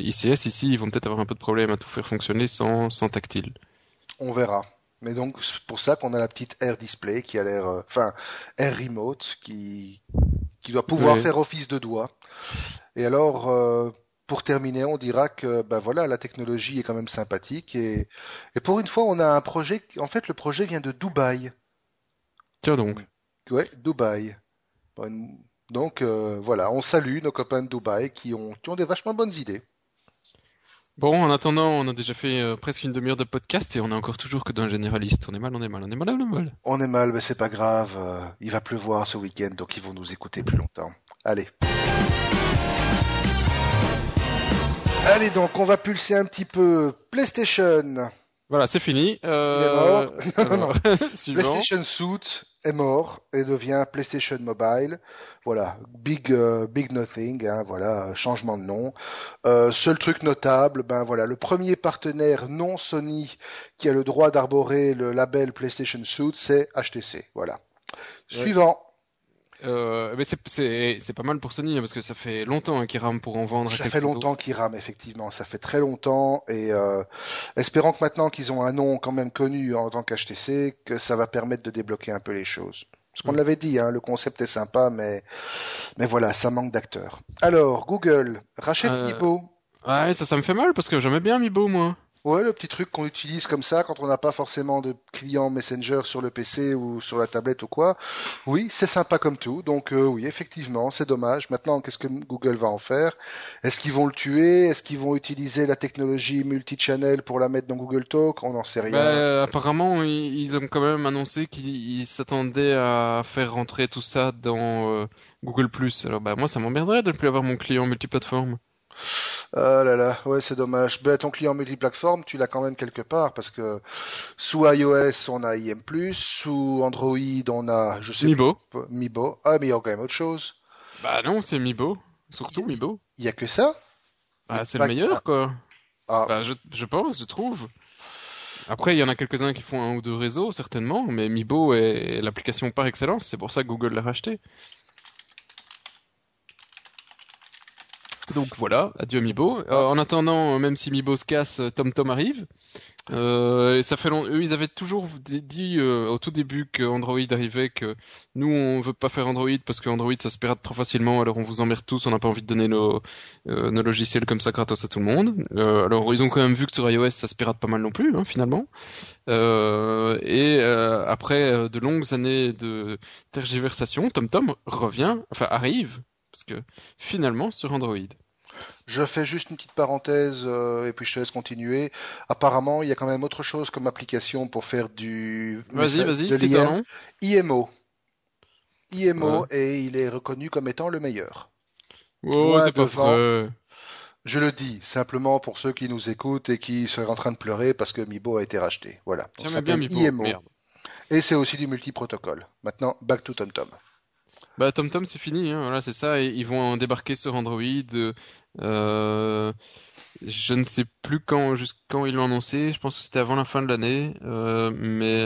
ICS ici, ils vont peut-être avoir un peu de problème à tout faire fonctionner sans, sans tactile. On verra. Mais donc, c'est pour ça qu'on a la petite Air Display qui a l'air, enfin, Air Remote qui, qui doit pouvoir faire office de doigt. Et alors, euh, pour terminer, on dira que ben voilà, la technologie est quand même sympathique et, et pour une fois, on a un projet. En fait, le projet vient de Dubaï. Tiens donc. Ouais, Dubaï. Donc euh, voilà, on salue nos copains de Dubaï qui ont, qui ont des vachement bonnes idées. Bon, en attendant, on a déjà fait euh, presque une demi-heure de podcast et on a encore toujours que d'un généraliste. On est mal, on est mal, on est mal, on est mal. On est mal, mais c'est pas grave. Euh, il va pleuvoir ce week-end, donc ils vont nous écouter plus longtemps. Allez. Allez donc, on va pulser un petit peu PlayStation. Voilà, c'est fini. Euh... *laughs* *laughs* PlayStation Suit est mort et devient PlayStation Mobile. Voilà, big euh, big nothing. Hein, voilà, changement de nom. Euh, seul truc notable, ben voilà, le premier partenaire non Sony qui a le droit d'arborer le label PlayStation Suit, c'est HTC. Voilà. Suivant. Euh, mais c'est pas mal pour Sony hein, parce que ça fait longtemps hein, qu'ils rament pour en vendre. Ça fait longtemps qu'ils rament effectivement, ça fait très longtemps et euh, espérons que maintenant qu'ils ont un nom quand même connu en tant qu'HTC, que ça va permettre de débloquer un peu les choses. Parce qu'on mm. l'avait dit, hein, le concept est sympa, mais mais voilà, ça manque d'acteurs. Alors Google rachète euh... Mibo. Ouais, ça, ça me fait mal parce que j'aimais bien Mibo moi. Ouais, le petit truc qu'on utilise comme ça quand on n'a pas forcément de client Messenger sur le PC ou sur la tablette ou quoi. Oui, c'est sympa comme tout. Donc euh, oui, effectivement, c'est dommage. Maintenant, qu'est-ce que Google va en faire? Est-ce qu'ils vont le tuer? Est-ce qu'ils vont utiliser la technologie multi-channel pour la mettre dans Google Talk? On n'en sait rien. Bah, apparemment, ils ont quand même annoncé qu'ils s'attendaient à faire rentrer tout ça dans euh, Google+. Alors bah moi, ça m'emmerderait de ne plus avoir mon client multiplateforme. Ah là là, ouais, c'est dommage. Ben, ton client multiplateforme, tu l'as quand même quelque part parce que sous iOS, on a IM+, sous Android, on a, je sais Mibo. Mibo. Ah, mais il y a quand même autre chose. Bah non, c'est Mibo. Surtout Mibo. Il y a que ça? Bah, c'est le meilleur, quoi. Ah. Bah, je, je pense, je trouve. Après, il y en a quelques-uns qui font un ou deux réseaux, certainement, mais Mibo est l'application par excellence, c'est pour ça que Google l'a racheté. Donc voilà, adieu Mibo. Euh, en attendant, même si Mibo se casse, TomTom arrive. Euh, ça fait long... Eux, ils avaient toujours dit euh, au tout début que Android arrivait, que nous on veut pas faire Android parce que Android ça se pirate trop facilement, alors on vous emmerde tous, on n'a pas envie de donner nos, euh, nos logiciels comme ça gratos à tout le monde. Euh, alors ils ont quand même vu que sur iOS ça se pirate pas mal non plus, hein, finalement. et après de longues années de tergiversation, TomTom revient, enfin arrive, parce que finalement sur Android. Je fais juste une petite parenthèse euh, et puis je te laisse continuer. Apparemment, il y a quand même autre chose comme application pour faire du. Vas-y, vas-y, c'est nom. IMO. IMO et il est reconnu comme étant le meilleur. Oh, c'est pas vrai. Je le dis simplement pour ceux qui nous écoutent et qui seraient en train de pleurer parce que Mibo a été racheté. Voilà. Ça bien Mibo. IMO. Et c'est aussi du multi-protocole. Maintenant, back to TomTom. Bah TomTom c'est fini, hein, voilà c'est ça. ils vont débarquer sur Android. Euh, je ne sais plus quand, quand ils l'ont annoncé. Je pense que c'était avant la fin de l'année, euh, mais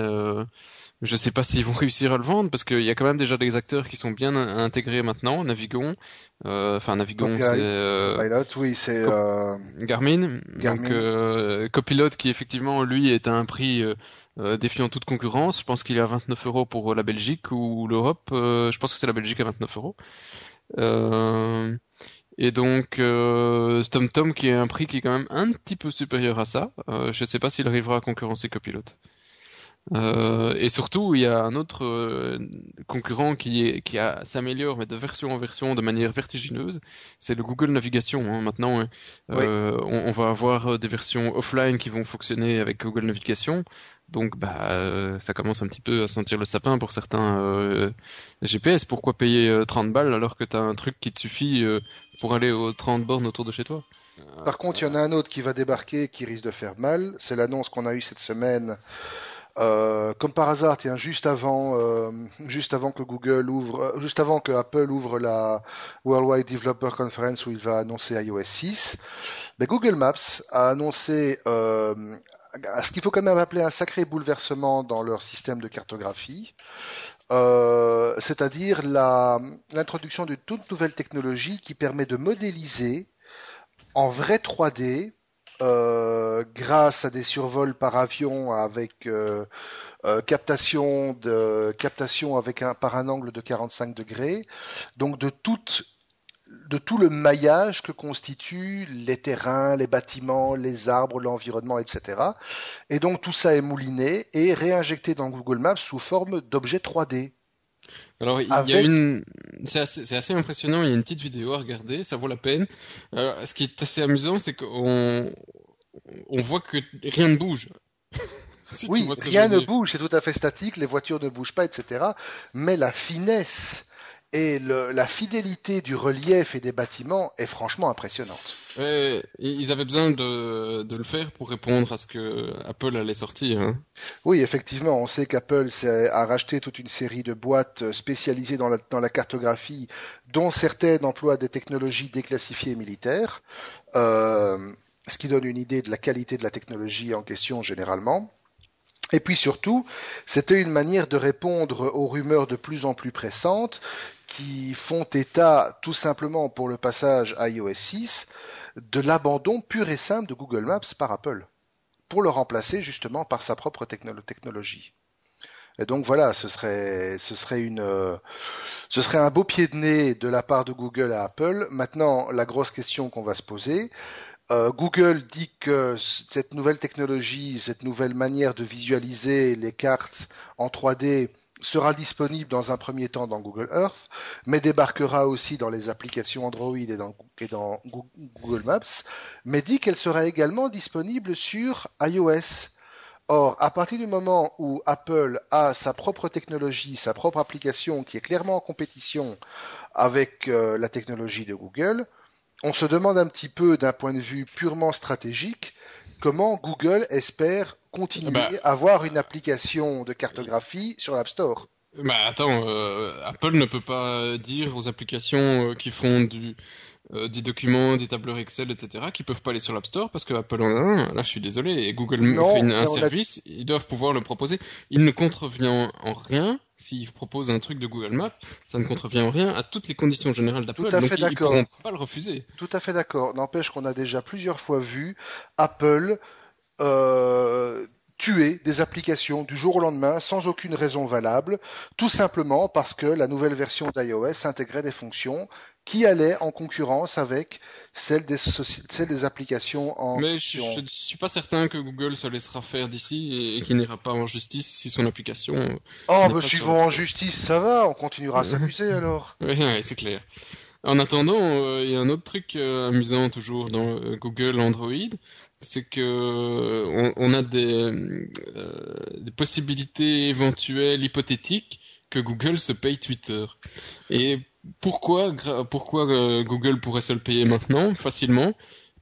euh, je sais pas s'ils vont *laughs* réussir à le vendre parce qu'il y a quand même déjà des acteurs qui sont bien intégrés maintenant. Navigon, euh, enfin Navigon, c'est euh, oui, c'est euh, Garmin. Garmin. Donc Copilot qui effectivement lui est à un prix défiant toute concurrence. Je pense qu'il est à 29 euros pour la Belgique ou l'Europe. je pense que c'est la Belgique à 29 euros. Et donc euh, TomTom qui est un prix qui est quand même un petit peu supérieur à ça. je ne sais pas s'il arrivera à concurrencer Copilot. Euh, et surtout, il y a un autre euh, concurrent qui, est, qui a, s'améliore, mais de version en version de manière vertigineuse, c'est le Google Navigation. Hein. Maintenant, euh, on, on, va avoir euh, des versions offline qui vont fonctionner avec Google Navigation. Donc, bah, euh, ça commence un petit peu à sentir le sapin pour certains GPS. Pourquoi payer 30 balles alors que tu as un truc qui te suffit pour aller aux 30 bornes autour de chez toi? Par contre, il y en a un autre qui va débarquer qui risque de faire mal. C'est l'annonce qu'on a eue cette semaine Euh, comme par hasard, tiens, juste avant, euh, juste avant que Google ouvre, euh, juste avant que Apple ouvre la Worldwide Developer Conference où il va annoncer iOS 6, ben, Google Maps a annoncé ce qu'il faut quand même appeler un sacré bouleversement dans leur système de cartographie. c'est-à-dire l'introduction d'une toute nouvelle technologie qui permet de modéliser en vrai 3D euh, grâce à des survols par avion avec euh, euh, captation de captation avec un par un angle de 45 degrés, donc de toute de tout le maillage que constituent les terrains, les bâtiments, les arbres, l'environnement, etc. Et donc tout ça est mouliné et réinjecté dans Google Maps sous forme d'objets 3D. Alors, il y a une, c'est assez, assez, impressionnant. Il y a une petite vidéo à regarder, ça vaut la peine. Euh, ce qui est assez amusant, c'est qu'on on voit que rien ne bouge. *laughs* oui, rien ne bouge, c'est tout à fait statique, les voitures ne bougent pas, etc. Mais la finesse et la fidélité du relief et des bâtiments est franchement impressionnante. ils avaient besoin de, le faire pour répondre à ce que Apple allait sortir. Hein. Oui, effectivement, on sait qu'Apple a racheté toute une série de boîtes spécialisées dans la, cartographie, dont certaines emploient des technologies déclassifiées militaires, euh, ce qui donne une idée de la qualité de la technologie en question généralement. Et puis surtout, c'était une manière de répondre aux rumeurs de plus en plus pressantes qui font état tout simplement pour le passage à iOS 6 de l'abandon pur et simple de Google Maps par Apple pour le remplacer justement par sa propre technologie. Et donc voilà, ce serait, ce serait une, ce serait un beau pied de nez de la part de Google à Apple. Maintenant, la grosse question qu'on va se poser, euh, Google dit que cette nouvelle technologie, cette nouvelle manière de visualiser les cartes en 3D sera disponible dans un premier temps dans Google Earth, mais débarquera aussi dans les applications Android et dans, Google Maps, mais dit qu'elle sera également disponible sur iOS. Or, à partir du moment où Apple a sa propre technologie, sa propre application qui est clairement en compétition avec euh, la technologie de Google, on se demande un petit peu d'un point de vue purement stratégique comment Google espère continuer bah. à avoir une application de cartographie sur l'App Store? Bah attends, euh, Apple ne peut pas dire aux applications euh, qui font du euh, des documents, des tableurs Excel, etc., qui peuvent pas aller sur l'App Store parce que Apple en a un. Là, je suis désolé. Et Google me fait un service, ils doivent pouvoir le proposer. Il ne contrevient en rien s'ils proposent un truc de Google Maps, ça ne contrevient en rien à toutes les conditions générales d'Apple. Donc ils, ne pourront pas le refuser. Tout à fait d'accord. N'empêche qu'on a déjà plusieurs fois vu Apple euh, tuer des applications du jour au lendemain sans aucune raison valable, tout simplement parce que la nouvelle version d'iOS intégrait des fonctions qui allaient en concurrence avec celles des, celles des applications en... Mais je ne suis pas certain que Google se laissera faire d'ici et, qu'il n'ira pas en justice si son application... Oh, mais si vont en justice, ça va, on continuera à *laughs* s'amuser alors. oui, c'est clair. En attendant, euh, il y a un autre truc euh, amusant toujours dans euh, Google Android, c'est que on, a des, des, possibilités éventuelles hypothétiques que Google se paye Twitter. Et pourquoi, pourquoi Google pourrait se le payer maintenant facilement?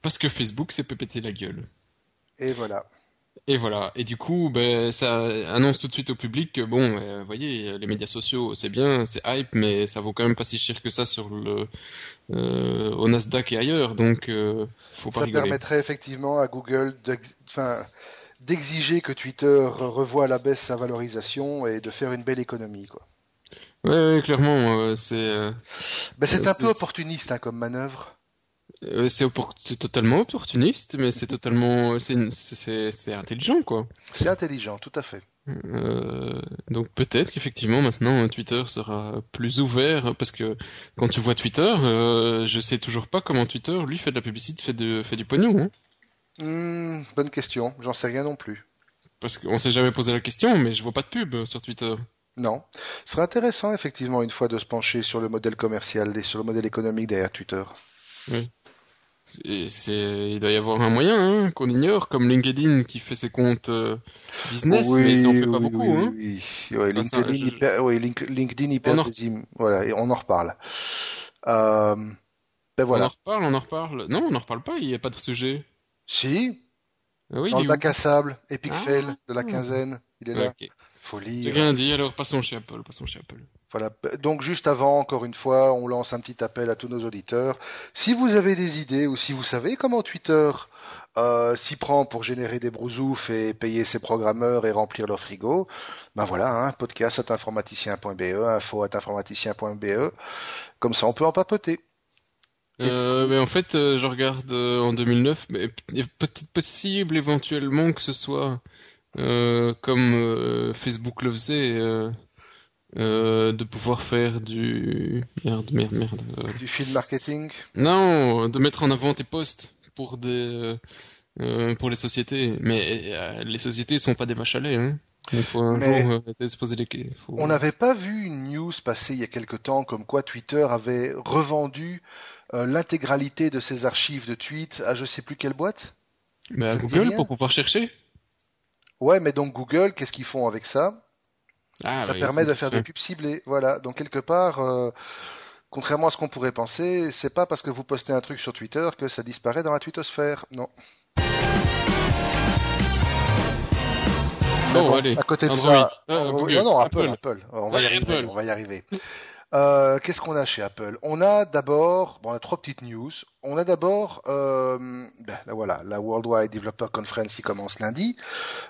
Parce que Facebook s'est pété la gueule. Et voilà. Et voilà. Et du coup, ben, ça annonce tout de suite au public que bon, euh, vous voyez, les médias sociaux, c'est bien, c'est hype, mais ça vaut quand même pas si cher que ça sur le euh, au Nasdaq et ailleurs. Donc, euh, faut pas ça permettrait effectivement à Google d'exiger que Twitter revoie à la baisse sa valorisation et de faire une belle économie, quoi. Ouais, clairement, c'est. Ben, c'est un peu opportuniste hein, comme manœuvre. Euh, c'est totalement opportuniste, mais c'est totalement, c'est intelligent quoi. C'est intelligent, tout à fait. Euh, donc peut-être qu'effectivement maintenant Twitter sera plus ouvert parce que quand tu vois Twitter, euh, je sais toujours pas comment Twitter lui fait de la publicité, fait, de, fait du pognon. Hein. Hmm, bonne question, j'en sais rien non plus. Parce qu'on s'est jamais posé la question, mais je vois pas de pub sur Twitter. Non. Ce serait intéressant effectivement une fois de se pencher sur le modèle commercial et sur le modèle économique derrière Twitter. Oui. C'est, il doit y avoir un moyen hein, qu'on ignore, comme LinkedIn qui fait ses comptes euh, business, mais ça en fait pas beaucoup. hein. LinkedIn, il perd des voilà, et on en reparle. Euh, ben voilà. On en reparle, on en reparle. Non, on n'en reparle pas. Il n'y a pas de sujet. Si. Ah oui, Dans le bac à sable, Epic ah. Fail de la quinzaine. Il est là. Ok. Faut J'ai rien dit, alors passons chez Apple, passons chez Apple. Voilà. Donc juste avant, encore une fois, on lance un petit appel à tous nos auditeurs. Si vous avez des idées ou si vous savez comment Twitter euh, s'y prend pour générer des brousoufs et payer ses programmeurs et remplir leur frigo, ben voilà, hein, podcast at informaticien.be, info at informaticien.be, comme ça on peut en papoter. Euh, mais en fait, euh, je regarde euh, en 2009, mais peut-être possible éventuellement que ce soit comme Facebook le faisait, euh, de pouvoir faire du merde, merde, merde. euh, Du field marketing. Non, de mettre en avant tes posts pour des euh, pour les sociétés. Mais euh, les sociétés sont pas des vaches à lait, hein. Donc faut un Mais- jour euh. Faut- On n'avait pas vu une news passer il y a quelque temps comme quoi Twitter avait revendu l'intégralité de ses archives de tweets à je sais plus quelle boîte. Mais ça à Google pour pouvoir chercher. Ouais, mais donc Google, qu'est-ce qu'ils font avec ça? Ah, Ça permet de faire des pubs ciblées. Voilà. Donc quelque part, euh, contrairement à ce qu'on pourrait penser, c'est pas parce que vous postez un truc sur Twitter que ça disparaît dans la twittosphère. Non. Mais Bon, allez. à côté de Android. ça, Ah, on- Google. non, non, Apple, Apple. Apple. On va y Ouais, arriver. Apple. On va y arriver. Euh, Qu'est-ce qu'on a chez Apple? On a d'abord, bon, on a trois petites news. On a d'abord, euh, ben, là, voilà, la Worldwide Developer Conference qui commence lundi.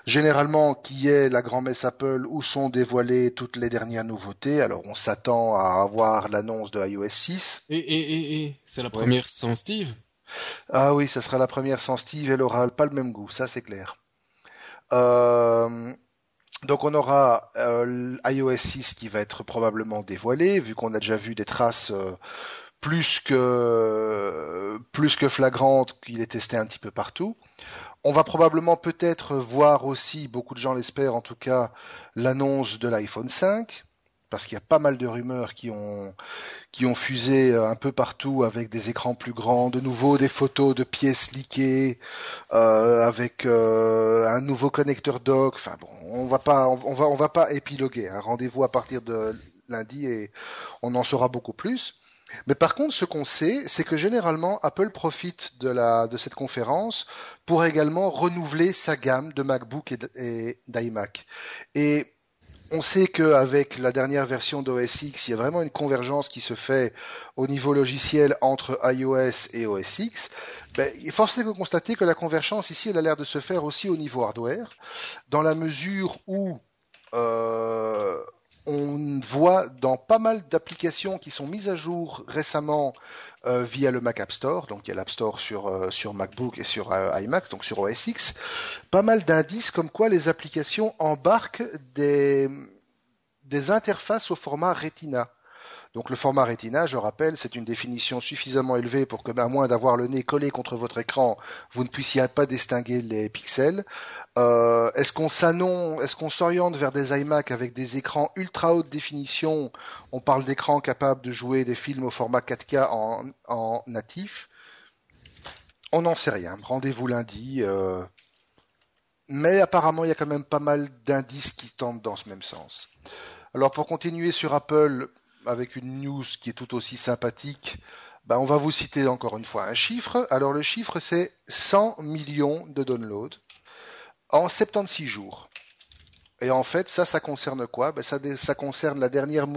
Généralement, qui est la grand-messe Apple où sont dévoilées toutes les dernières nouveautés. Alors, on s'attend à avoir l'annonce de iOS 6. Et, et, et, et, c'est la première sans Steve? Ah oui, ça sera la première sans Steve. Elle aura pas le même goût, ça c'est clair. Euh, donc on aura euh, iOS 6 qui va être probablement dévoilé, vu qu'on a déjà vu des traces euh, plus que plus que flagrantes qu'il est testé un petit peu partout. On va probablement peut-être voir aussi, beaucoup de gens l'espèrent en tout cas, l'annonce de l'iPhone 5, parce qu'il y a pas mal de rumeurs qui ont qui ont fusé euh, un peu partout avec des écrans plus grands, de nouveau des photos de pièces liquées, euh, avec euh, un nouveau connecteur dock. Enfin bon, on va pas, on va, on va pas épiloguer. Un rendez-vous à partir de lundi et on en saura beaucoup plus. Mais par contre, ce qu'on sait, c'est que généralement Apple profite de la de cette conférence pour également renouveler sa gamme de MacBook et d'iMac. Et on sait qu'avec la dernière version d'OS X, il y a vraiment une convergence qui se fait au niveau logiciel entre iOS et OS X. Ben, il est de constater que la convergence ici, elle a l'air de se faire aussi au niveau hardware, dans la mesure où euh, on voit dans pas mal d'applications qui sont mises à jour récemment euh, via le Mac App Store, donc il y a l'App Store sur, euh, MacBook et sur euh, iMac, donc sur OS X, pas mal d'indices comme quoi les applications embarquent des interfaces au format Retina. Donc le format Retina, je rappelle, c'est une définition suffisamment élevée pour que, à moins d'avoir le nez collé contre votre écran, vous ne puissiez pas distinguer les pixels. Euh, est-ce qu'on s'annonce, est-ce qu'on s'oriente vers des iMac avec des écrans ultra haute définition? On parle d'écrans capables de jouer des films au format 4K en, natif. On n'en sait rien. Rendez-vous lundi. euh, Mais apparemment, il y a quand même pas mal d'indices qui tendent dans ce même sens. Alors pour continuer sur Apple avec une news qui est tout aussi sympathique, ben, on va vous citer encore une fois un chiffre. Alors le chiffre c'est 100 millions de downloads en 76 jours. Et en fait, ça, ça concerne quoi? Ben, ça, ça concerne la dernière,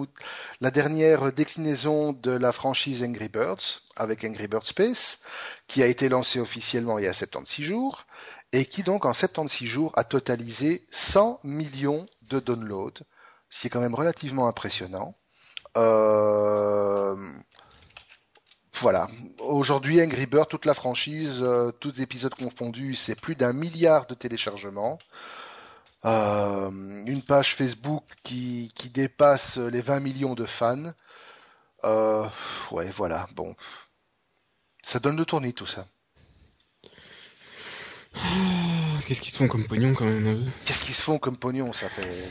la dernière déclinaison de la franchise Angry Birds avec Angry Birds Space, qui a été lancée officiellement il y a 76 jours, et qui donc en 76 jours a totalisé 100 millions de downloads, ce qui est quand même relativement impressionnant. Euh, Voilà. Aujourd'hui, Angry Bird, toute la franchise, euh, tous les épisodes confondus, c'est plus d'un milliard de téléchargements. Euh, une page Facebook qui, qui dépasse les 20 millions de fans. Euh, ouais, voilà. Bon, ça donne le tournis tout ça. Ah, Qu'est-ce qu'ils se font comme pognon quand même Qu'est-ce qu'ils se font comme pognon? Ça fait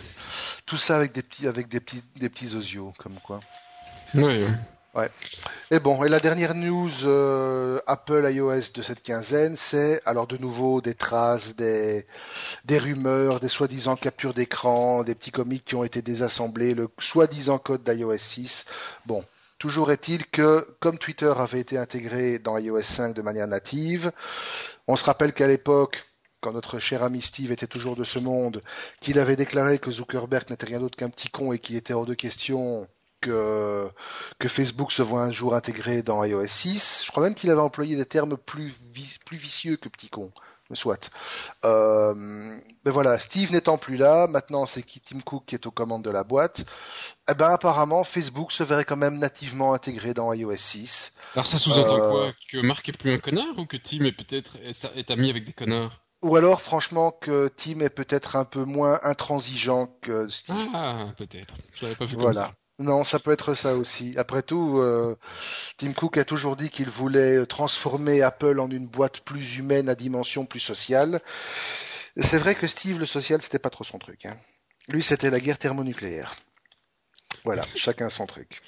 tout ça avec des petits, avec des petits, des petits osios, comme quoi. Ouais. Et bon, et la dernière news euh, Apple iOS de cette quinzaine, c'est alors de nouveau des traces, des, des rumeurs, des soi-disant captures d'écran, des petits comics qui ont été désassemblés, le soi-disant code d'iOS 6. Bon, toujours est-il que comme Twitter avait été intégré dans iOS 5 de manière native, on se rappelle qu'à l'époque, quand notre cher ami Steve était toujours de ce monde, qu'il avait déclaré que Zuckerberg n'était rien d'autre qu'un petit con et qu'il était hors de question que, que Facebook se voit un jour intégré dans iOS 6. Je crois même qu'il avait employé des termes plus, plus vicieux que petit con. Soit. Euh, mais voilà, Steve n'étant plus là, maintenant c'est Tim Cook qui est aux commandes de la boîte. Eh ben apparemment Facebook se verrait quand même nativement intégré dans iOS 6. Alors ça sous-entend euh, quoi? Que Marc est plus un connard ou que Tim est peut-être est ami avec des connards? Ou alors, franchement, que Tim est peut-être un peu moins intransigeant que Steve. Ah, peut-être. Je l'avais pas vu comme ça. Non, ça peut être ça aussi. Après tout, euh, Tim Cook a toujours dit qu'il voulait transformer Apple en une boîte plus humaine à dimension plus sociale. C'est vrai que Steve, le social, c'était pas trop son truc. Hein. Lui, c'était la guerre thermonucléaire. Voilà, *laughs* chacun son truc.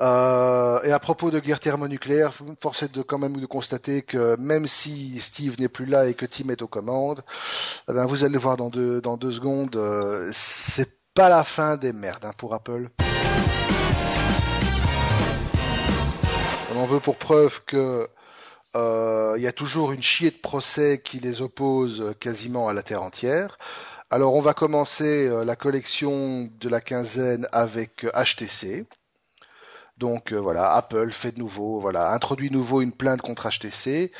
Euh, et à propos de guerre thermonucléaire, force est de quand même de constater que même si Steve n'est plus là et que Tim est aux commandes, eh ben vous allez voir dans deux, secondes, euh, c'est pas la fin des merdes hein, pour Apple. On en veut pour preuve que euh, il y a toujours une chier de procès qui les oppose quasiment à la terre entière. Alors on va commencer euh, la collection de la quinzaine avec HTC. Donc euh, voilà, Apple fait de nouveau, voilà, introduit nouveau une plainte contre HTC.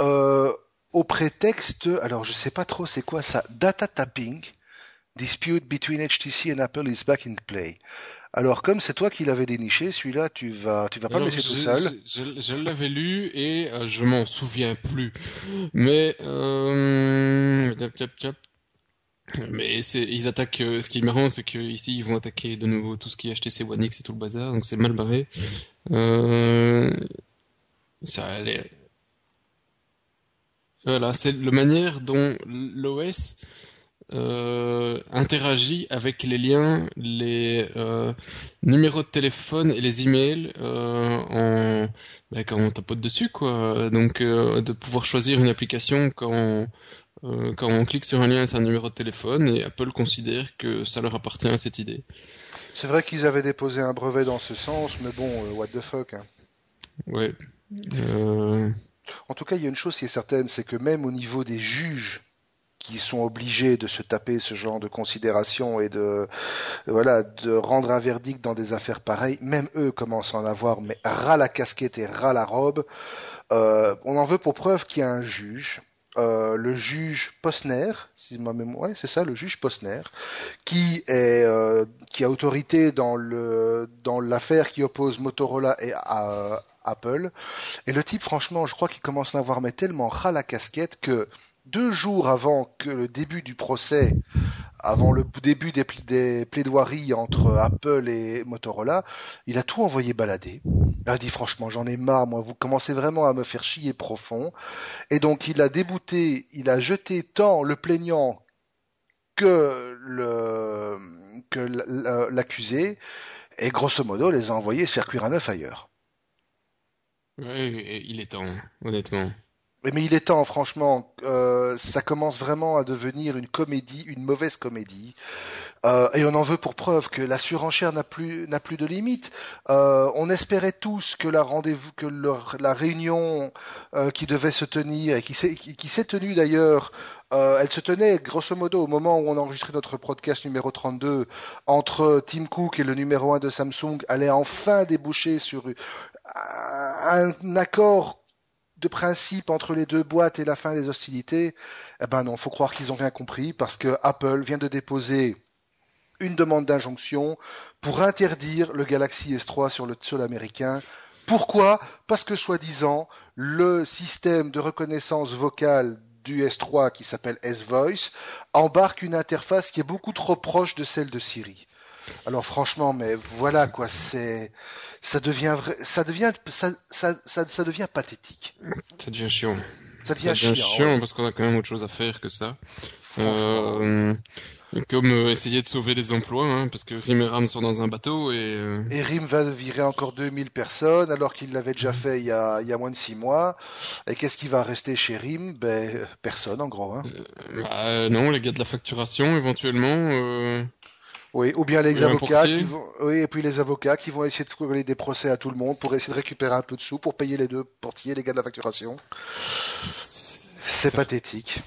au prétexte, alors je sais pas trop c'est quoi ça, data tapping. Dispute between HTC and Apple is back in play. Alors, comme c'est toi qui l'avais déniché, celui-là, tu vas, tu vas pas le laisser tout seul. Je, l'avais lu et euh, je m'en souviens plus. Mais, euh... mais ils attaquent. Euh, ce qui est marrant, c'est qu'ici, ils vont attaquer de nouveau tout ce qui est HTC One X et tout le bazar. Donc c'est mal barré. Euh... Ça allait. Voilà, c'est la manière dont l'OS euh, interagit avec les liens, les euh, numéros de téléphone et les emails en bah, quand on tapote dessus quoi. Donc de pouvoir choisir une application quand euh, quand on clique sur un lien c'est un numéro de téléphone et Apple considère que ça leur appartient à cette idée. C'est vrai qu'ils avaient déposé un brevet dans ce sens, mais bon, what the fuck. Hein. Ouais. En tout cas, il y a une chose qui est certaine, c'est que même au niveau des juges qui sont obligés de se taper ce genre de considération et de voilà de rendre un verdict dans des affaires pareilles, même eux commencent à en avoir mais ras la casquette et ras la robe. Euh, on en veut pour preuve qu'il y a un juge, euh, le juge Posner, si ma mémoire, c'est ça, le juge Posner, qui est euh, qui a autorité dans le dans l'affaire qui oppose Motorola et Apple. Et le type, franchement, je crois qu'il commence à avoir mais tellement ras la casquette que deux jours avant le début du procès, avant le début des, plaidoiries entre Apple et Motorola, il a tout envoyé balader. Il a dit franchement j'en ai marre, moi vous commencez vraiment à me faire chier profond. Et donc il a débouté, il a jeté tant le plaignant que l'accusé, et grosso modo les a envoyés se faire cuire un œuf ailleurs. Oui, il est temps, honnêtement. Mais il est temps, franchement. Euh, ça commence vraiment à devenir une comédie, une mauvaise comédie. Euh, et on en veut pour preuve que la surenchère n'a plus n'a plus de limite. Euh, on espérait tous que la rendez-vous, que la réunion euh, qui devait se tenir et qui s'est qui, s'est tenue d'ailleurs, euh, elle se tenait grosso modo au moment où on enregistrait notre podcast numéro 32 entre Tim Cook et le numéro 1 de Samsung allait enfin déboucher sur un accord de principe entre les deux boîtes et la fin des hostilités, eh ben non, faut croire qu'ils ont bien compris parce que Apple vient de déposer une demande d'injonction pour interdire le Galaxy S3 sur le sol américain. Pourquoi? Parce que soi-disant, le système de reconnaissance vocale du S3 qui s'appelle S-Voice embarque une interface qui est beaucoup trop proche de celle de Siri. Alors franchement, mais voilà quoi, c'est ça devient vrai, ça devient ça, ça, ça, devient pathétique. Ça devient chiant. Ça devient, chiant, parce qu'on a quand même autre chose à faire que ça. Euh, comme euh, essayer de sauver des emplois, hein, parce que Rim et Ram sont dans un bateau et... Euh... Et Rim va virer encore 2000 personnes alors qu'il l'avait déjà fait il y a, il y a moins de 6 mois. Et qu'est-ce qui va rester chez Rim? Ben personne en gros. Hein. Euh, bah, non, les gars de la facturation éventuellement. Oui, ou bien les avocats qui vont, oui, et puis les avocats qui vont essayer de trouver des procès à tout le monde pour essayer de récupérer un peu de sous pour payer les deux portiers, les gars de la facturation. C'est pathétique.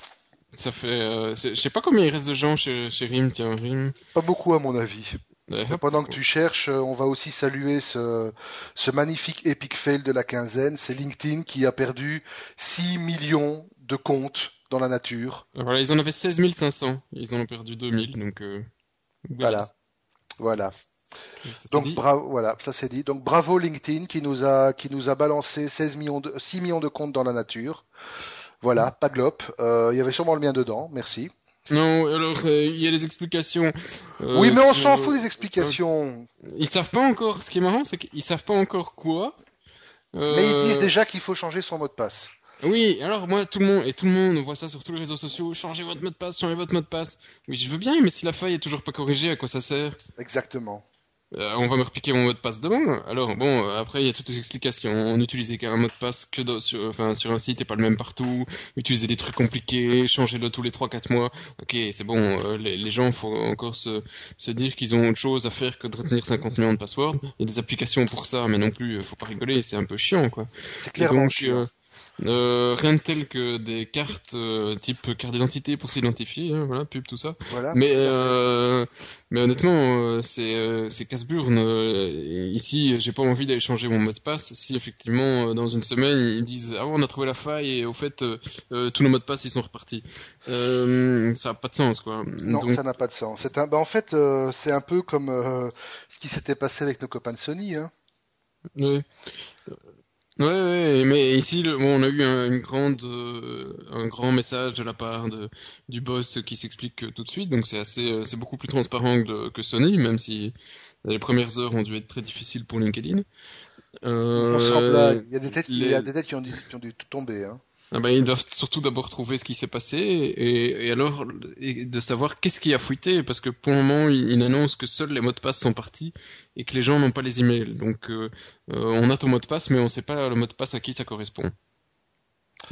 Ça fait, euh, je sais pas combien il reste de gens chez, chez Rim, tiens, Rim. Pas beaucoup à mon avis. Et pendant que tu cherches, euh, on va aussi saluer ce, ce magnifique epic fail de la quinzaine. C'est LinkedIn qui a perdu 6 millions de comptes dans la nature. Voilà, ils en avaient 16 500. Ils en ont perdu 2000, donc euh, Voilà. Voilà. Ça, Donc bravo, voilà, ça c'est dit. Donc bravo LinkedIn qui nous a qui nous a balancé 16 millions de 6 millions de comptes dans la nature. Voilà, pas glop. Euh, il y avait sûrement le mien dedans, merci. Non, alors euh, il y a des explications. euh, oui, mais on s'en fout des explications. Ils savent pas encore. Ce qui est marrant, c'est qu'ils savent pas encore quoi. Mais ils Euh, disent déjà qu'il faut changer son mot de passe. Oui, alors moi, tout le monde, et tout le monde, on voit ça sur tous les réseaux sociaux, changez votre mot de passe, changez votre mot de passe. Oui, je veux bien, mais si la faille est toujours pas corrigée, à quoi ça sert? Exactement. Euh, on va me repiquer mon mot de passe demain. Alors bon, euh, après il y a toutes les explications. On n'utilisait qu'un mot de passe que dans- sur, enfin, sur un site et pas le même partout. Utiliser des trucs compliqués, changer-le tous les 3-4 mois. Ok, c'est bon. euh, les, les gens, faut encore se, se dire qu'ils ont autre chose à faire que de retenir 50 millions de passwords. Il y a des applications pour ça, mais non plus, faut pas rigoler. C'est un peu chiant, quoi. C'est clairement donc, chiant. euh, euh, rien de tel que des cartes euh, type carte d'identité pour s'identifier, hein, voilà, pub, tout ça. Voilà. Mais, euh, mais honnêtement, euh, c'est euh, c'est casse-burne. Euh, ici, j'ai pas envie d'aller changer mon mot de passe. Si effectivement, dans une semaine, ils disent ah on a trouvé la faille et au fait tous nos mots de passe ils sont repartis. Euh, ça a pas de sens quoi. Non, Donc, ça n'a pas de sens. C'est un, bah, en fait, euh, c'est un peu comme euh, ce qui s'était passé avec nos copains de Sony. Hein. ouais. Ouais, ouais, mais ici, le, bon, on a eu un, une grande, euh, un grand message de la part de, du boss qui s'explique euh, tout de suite, donc c'est assez, euh, c'est beaucoup plus transparent que, que Sony, même si les premières heures ont dû être très difficiles pour LinkedIn. Euh. Il y a des têtes, qui- il y a les- des têtes qui ont dû, qui ont dû tout tomber. Hein. Ah ben, ils doivent surtout d'abord trouver ce qui s'est passé et, alors de savoir qu'est-ce qui a fuité parce que pour le moment ils, ils annoncent que seuls les mots de passe sont partis et que les gens n'ont pas les emails. Donc euh, euh, on a ton mot de passe mais on sait pas le mot de passe à qui ça correspond.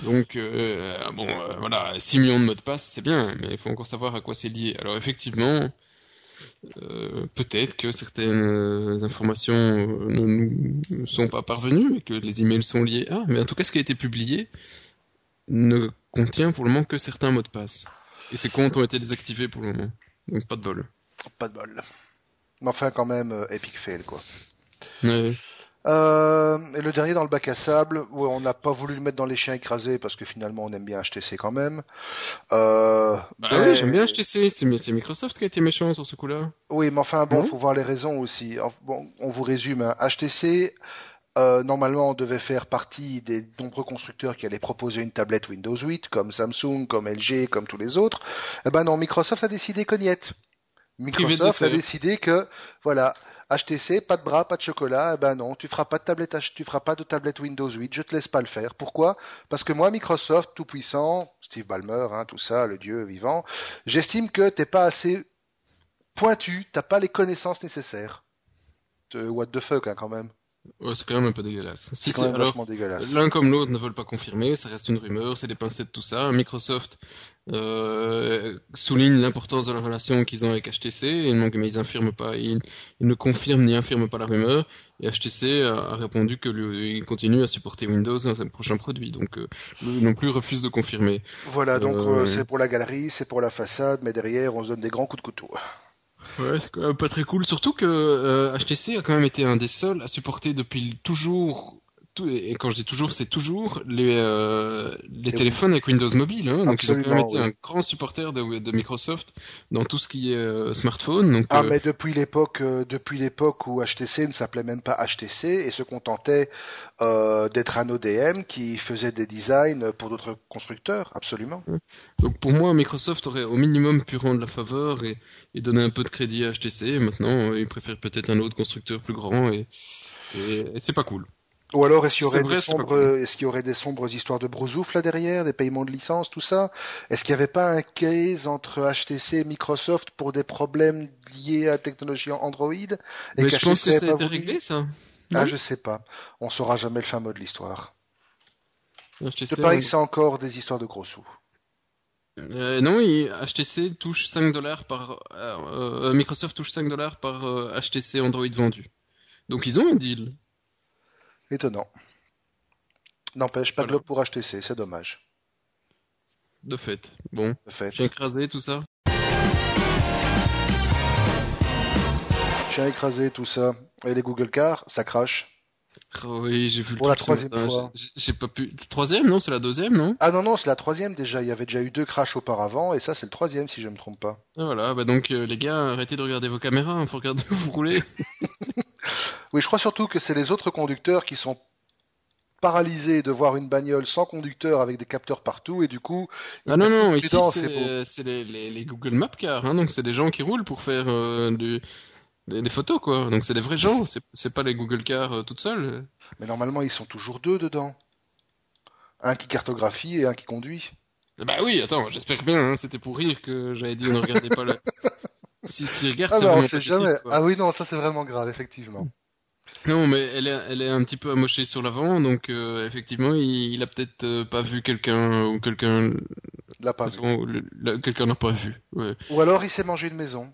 Donc euh, bon euh, voilà 6 millions de mots de passe c'est bien mais il faut encore savoir à quoi c'est lié. Alors effectivement peut-être que certaines informations ne nous sont pas parvenues et que les emails sont liés. Ah mais en tout cas ce qui a été publié ne contient pour le moment que certains mots de passe. Et ces comptes ont été désactivés pour le moment. Donc pas de bol. Pas de bol. Mais enfin, quand même, euh, epic fail, quoi. Ouais. Euh, et le dernier dans le bac à sable, ouais, on n'a pas voulu le mettre dans les chiens écrasés parce que finalement on aime bien HTC quand même. Euh, Bah ben, oui, j'aime bien HTC. C'est Microsoft qui a été méchant sur ce coup-là. Oui, mais enfin bon, Non faut voir les raisons aussi. Bon, on vous résume. hein. HTC, euh, normalement, devait faire partie des nombreux constructeurs qui allaient proposer une tablette Windows 8, comme Samsung, comme LG, comme tous les autres. Eh ben non, Microsoft a décidé cognette. Microsoft a décidé que, voilà, HTC, pas de bras, pas de chocolat, eh ben non, tu feras pas de tablette, tu feras pas de tablette Windows 8, je te laisse pas le faire. Pourquoi? Parce que moi, Microsoft, tout puissant, Steve Ballmer, hein, tout ça, le dieu vivant, j'estime que t'es pas assez pointu, t'as pas les connaissances nécessaires. Euh, what the fuck, hein, quand même. Ouais, c'est quand même un peu dégueulasse. Si C'est l'un comme l'autre ne veulent pas confirmer, ça reste une rumeur, c'est des pincettes tout ça. Microsoft euh, souligne l'importance de la relation qu'ils ont avec HTC, et donc, mais ils infirment pas, ils, ils ne confirment ni infirment pas la rumeur. Et HTC a, a répondu que lui, il continue à supporter Windows dans ses prochains produits, donc euh, lui non plus refuse de confirmer. Voilà, donc euh, c'est pour la galerie, c'est pour la façade, mais derrière, on se donne des grands coups de couteau. Ouais, c'est quand même pas très cool. Surtout que euh, HTC a quand même été un des seuls à supporter depuis toujours, tout, et quand je dis toujours, c'est toujours les, euh, les téléphones avec Windows Mobile. Hein, donc ils ont quand même Absolument, été oui. un grand supporter de, de Microsoft dans tout ce qui est euh, smartphone. Donc, Ah, euh, mais depuis l'époque, depuis l'époque où HTC ne s'appelait même pas HTC et se contentait d'être un ODM qui faisait des designs pour d'autres constructeurs, absolument. donc pour moi, Microsoft aurait au minimum pu rendre la faveur et, et donner un peu de crédit à HTC. Maintenant, ils préfèrent peut-être un autre constructeur plus grand et, et, et c'est pas cool. Ou alors, est-ce qu'il y aurait vrai, des sombres, est-ce qu'il y aurait des sombres histoires de brousouf là derrière, des paiements de licence, tout ça? Est-ce qu'il n'y avait pas un case entre HTC et Microsoft pour des problèmes liés à la technologie Android? Et Mais je pense que ça a pas été voulu réglé, ça. Ah, Non? je sais pas. On saura jamais le fin mot de l'histoire. Je parie on- que c'est encore des histoires de gros sous? Euh, non, il- HTC touche 5 dollars par euh, euh, Microsoft touche 5 dollars par euh, HTC Android vendu. Donc ils ont un deal. Étonnant. N'empêche, pas de globe pour HTC, c'est dommage. de fait. Bon, De fait. j'ai écrasé tout ça. Chien écrasé, tout ça. Et les Google Cars, ça crache. Oh, oui, j'ai vu le Pour la troisième fois. j'ai- J'ai pas pu. Troisième, non? C'est la deuxième, non? Ah non, non, c'est la troisième déjà. Il y avait déjà eu deux crashs auparavant, et ça, c'est le troisième, si je me trompe pas. Ah, Voilà, bah donc euh, les gars, arrêtez de regarder vos caméras, hein, faut regarder où vous roulez. *laughs* Oui, je crois surtout que c'est les autres conducteurs qui sont paralysés de voir une bagnole sans conducteur avec des capteurs partout, et du coup, Ah non, non, ici c'est les, les, les Google Maps Cars, hein, donc c'est des gens qui roulent pour faire euh, du, des, des photos, quoi. Donc c'est des vrais gens, c'est pas les Google Cars euh, toutes seules. Mais normalement, ils sont toujours deux dedans. Un qui cartographie et un qui conduit. Bah oui, attends, j'espère bien, hein, c'était pour rire que j'avais dit ne regardez pas le... *laughs* Si, si regarde, Ah c'est non, on sait jamais. quoi. Ah oui, non, ça c'est vraiment grave, effectivement. Non, mais elle est, elle est un petit peu amochée sur l'avant, donc euh, effectivement, il, il a peut-être euh, pas vu quelqu'un ou quelqu'un L'a pas vu. quelqu'un n'a pas vu. Ouais, Ou alors il s'est mangé une maison.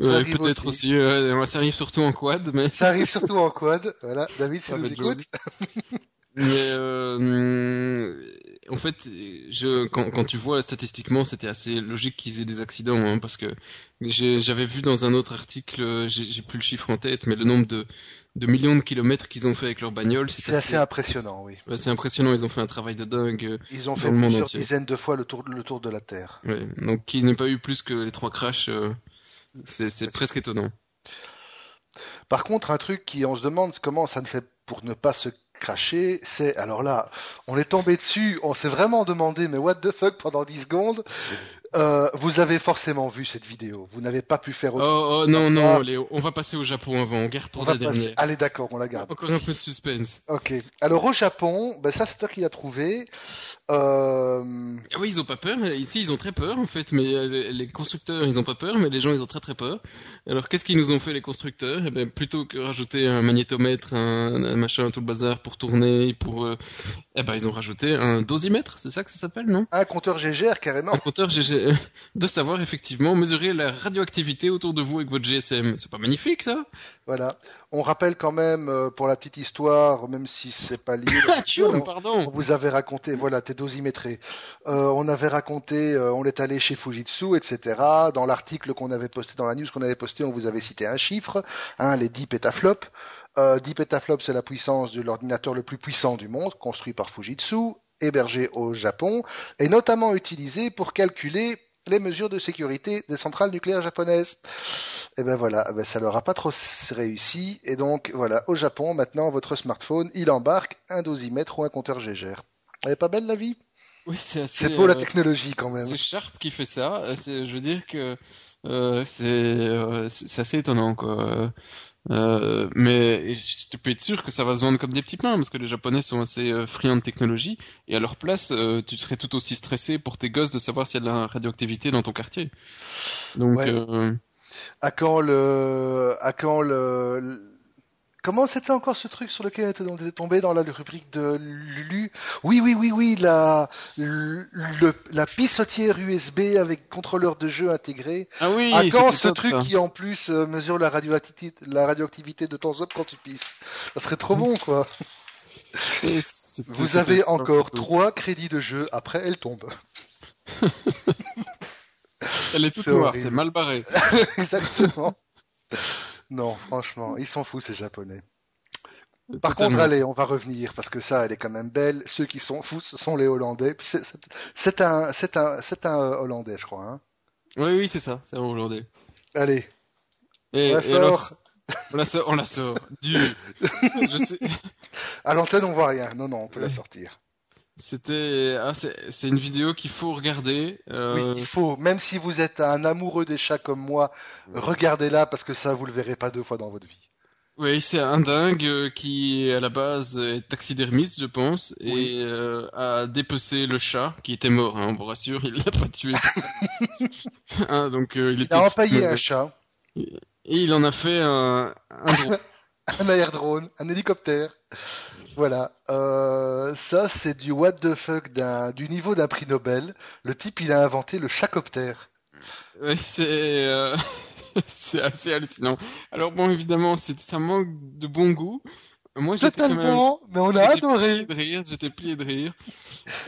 Ça Ouais, arrive peut-être aussi. aussi. euh, ça arrive surtout en quad, mais Ça arrive surtout en quad. Voilà, David, si nous écoute. *laughs* mais euh, en fait, je quand, quand tu vois statistiquement, c'était assez logique qu'ils aient des accidents, hein, parce que j'avais vu dans un autre article, j'ai plus le chiffre en tête, mais le nombre de de millions de kilomètres qu'ils ont fait avec leur bagnole, C'est assez impressionnant, oui. Ouais, c'est impressionnant, ils ont fait un travail de dingue. euh, Ils ont fait le monde plusieurs entier. dizaines de fois le tour, le tour de la Terre. Ouais. Donc qu'ils n'aient pas eu plus que les trois crashs, euh, c'est c'est presque étonnant. Par contre, un truc qui, on se demande comment ça ne fait pour ne pas se cracher, c'est, alors là, on est tombé dessus, on s'est vraiment demandé, mais what the fuck pendant 10 secondes, euh, vous avez forcément vu cette vidéo, vous n'avez pas pu faire Oh, autre oh non, non, Ah. Léo, on va passer au Japon avant, on garde pour la dernière. Allez, d'accord, on la garde. Encore un peu de suspense. Ok. Alors au Japon, ben ça c'est toi qui l'as trouvé. Euh... Ah oui, ils ont pas peur. Ici, ils ont très peur, en fait. Mais euh, les constructeurs, ils ont pas peur, mais les gens, ils ont très très peur. Alors, qu'est-ce qu'ils nous ont fait, les constructeurs? Eh ben, plutôt que rajouter un magnétomètre, un, un machin, tout le bazar pour tourner, pour, euh, eh ben, ils ont rajouté un dosimètre, c'est ça que ça s'appelle, non? Un compteur GGR carrément. Un compteur GG, euh, de savoir effectivement mesurer la radioactivité autour de vous avec votre GSM. C'est pas magnifique, ça? Voilà. On rappelle quand même euh, pour la petite histoire, même si c'est pas lié. *laughs* Ah, tchoum, on pardon. vous avait raconté, voilà, t'es dosimétré. Euh, on avait raconté, euh, on est allé chez Fujitsu, etc. Dans l'article qu'on avait posté, dans la news qu'on avait posté, on vous avait cité un chiffre, hein, les 10 pétaflops. Euh, 10 pétaflops, c'est la puissance de l'ordinateur le plus puissant du monde, construit par Fujitsu, hébergé au Japon, et notamment utilisé pour calculer les mesures de sécurité des centrales nucléaires japonaises. Et ben voilà, eh ben ça leur a pas trop réussi, et donc voilà, au Japon, maintenant, votre smartphone, il embarque un dosimètre ou un compteur GGR. Elle est pas belle la vie? Oui, c'est assez. C'est beau la euh, technologie quand même. C'est Sharp qui fait ça. Euh, Je veux dire que euh, c'est euh, assez étonnant, quoi. Euh, mais tu peux être sûr que ça va se vendre comme des petits pains, parce que les Japonais sont assez euh, friands de technologie, et à leur place, euh, tu serais tout aussi stressé pour tes gosses de savoir s'il y a de la radioactivité dans ton quartier. Donc, Ouais. euh, À quand le, à quand le- comment c'était encore ce truc sur lequel on était tombé dans la rubrique de Lulu? Oui, oui, oui, oui, la, le, la pissotière USB avec contrôleur de jeu intégré. ah oui, à quand c'était ce truc ça. qui en plus euh, mesure la radioactivité, la radioactivité de ton zone quand tu pisses Ça serait trop bon, quoi. Vous avez encore trois crédits de jeu. Après, elle tombe. *laughs* Elle est toute noire, c'est mal barré. *laughs* Exactement. *laughs* non, franchement, ils sont fous ces Japonais. Par Totalement. contre, allez, on va revenir parce que ça, elle est quand même belle. Ceux qui sont fous, ce sont les Hollandais. C'est- un, c'est un, c'est un euh, Hollandais, je crois. Hein. Oui, oui, c'est ça, c'est un Hollandais. Allez, Et, on la et sort. on la sort, on la sort. *laughs* Du, je sais. À l'antenne, on voit rien. Non, non, on peut la sortir. C'était, ah, c'est, une vidéo qu'il faut regarder. Euh, Oui, il faut. Même si vous êtes un amoureux des chats comme moi, regardez-la parce que ça, vous le verrez pas deux fois dans votre vie. Oui, c'est un dingue euh, qui, à la base, est taxidermiste, je pense, Oui. et euh, a dépecé le chat, qui était mort, hein, on vous rassure, *laughs* il l'a pas tué. *laughs* Hein, donc, euh, il Il était a empaillé un chat, Et il en a fait un, un drone. *laughs* un aérodrone, un hélicoptère. Voilà. Euh, ça, c'est du what the fuck d'un, du niveau d'un prix Nobel. Le type, il a inventé le chacoptère. Oui, *laughs* c'est euh, *laughs* c'est assez hallucinant. Alors bon, évidemment, c'est ça manque de bon goût. moi j'étais quand même... Totalement, mais on a adoré. plié de rire, j'étais plié de rire.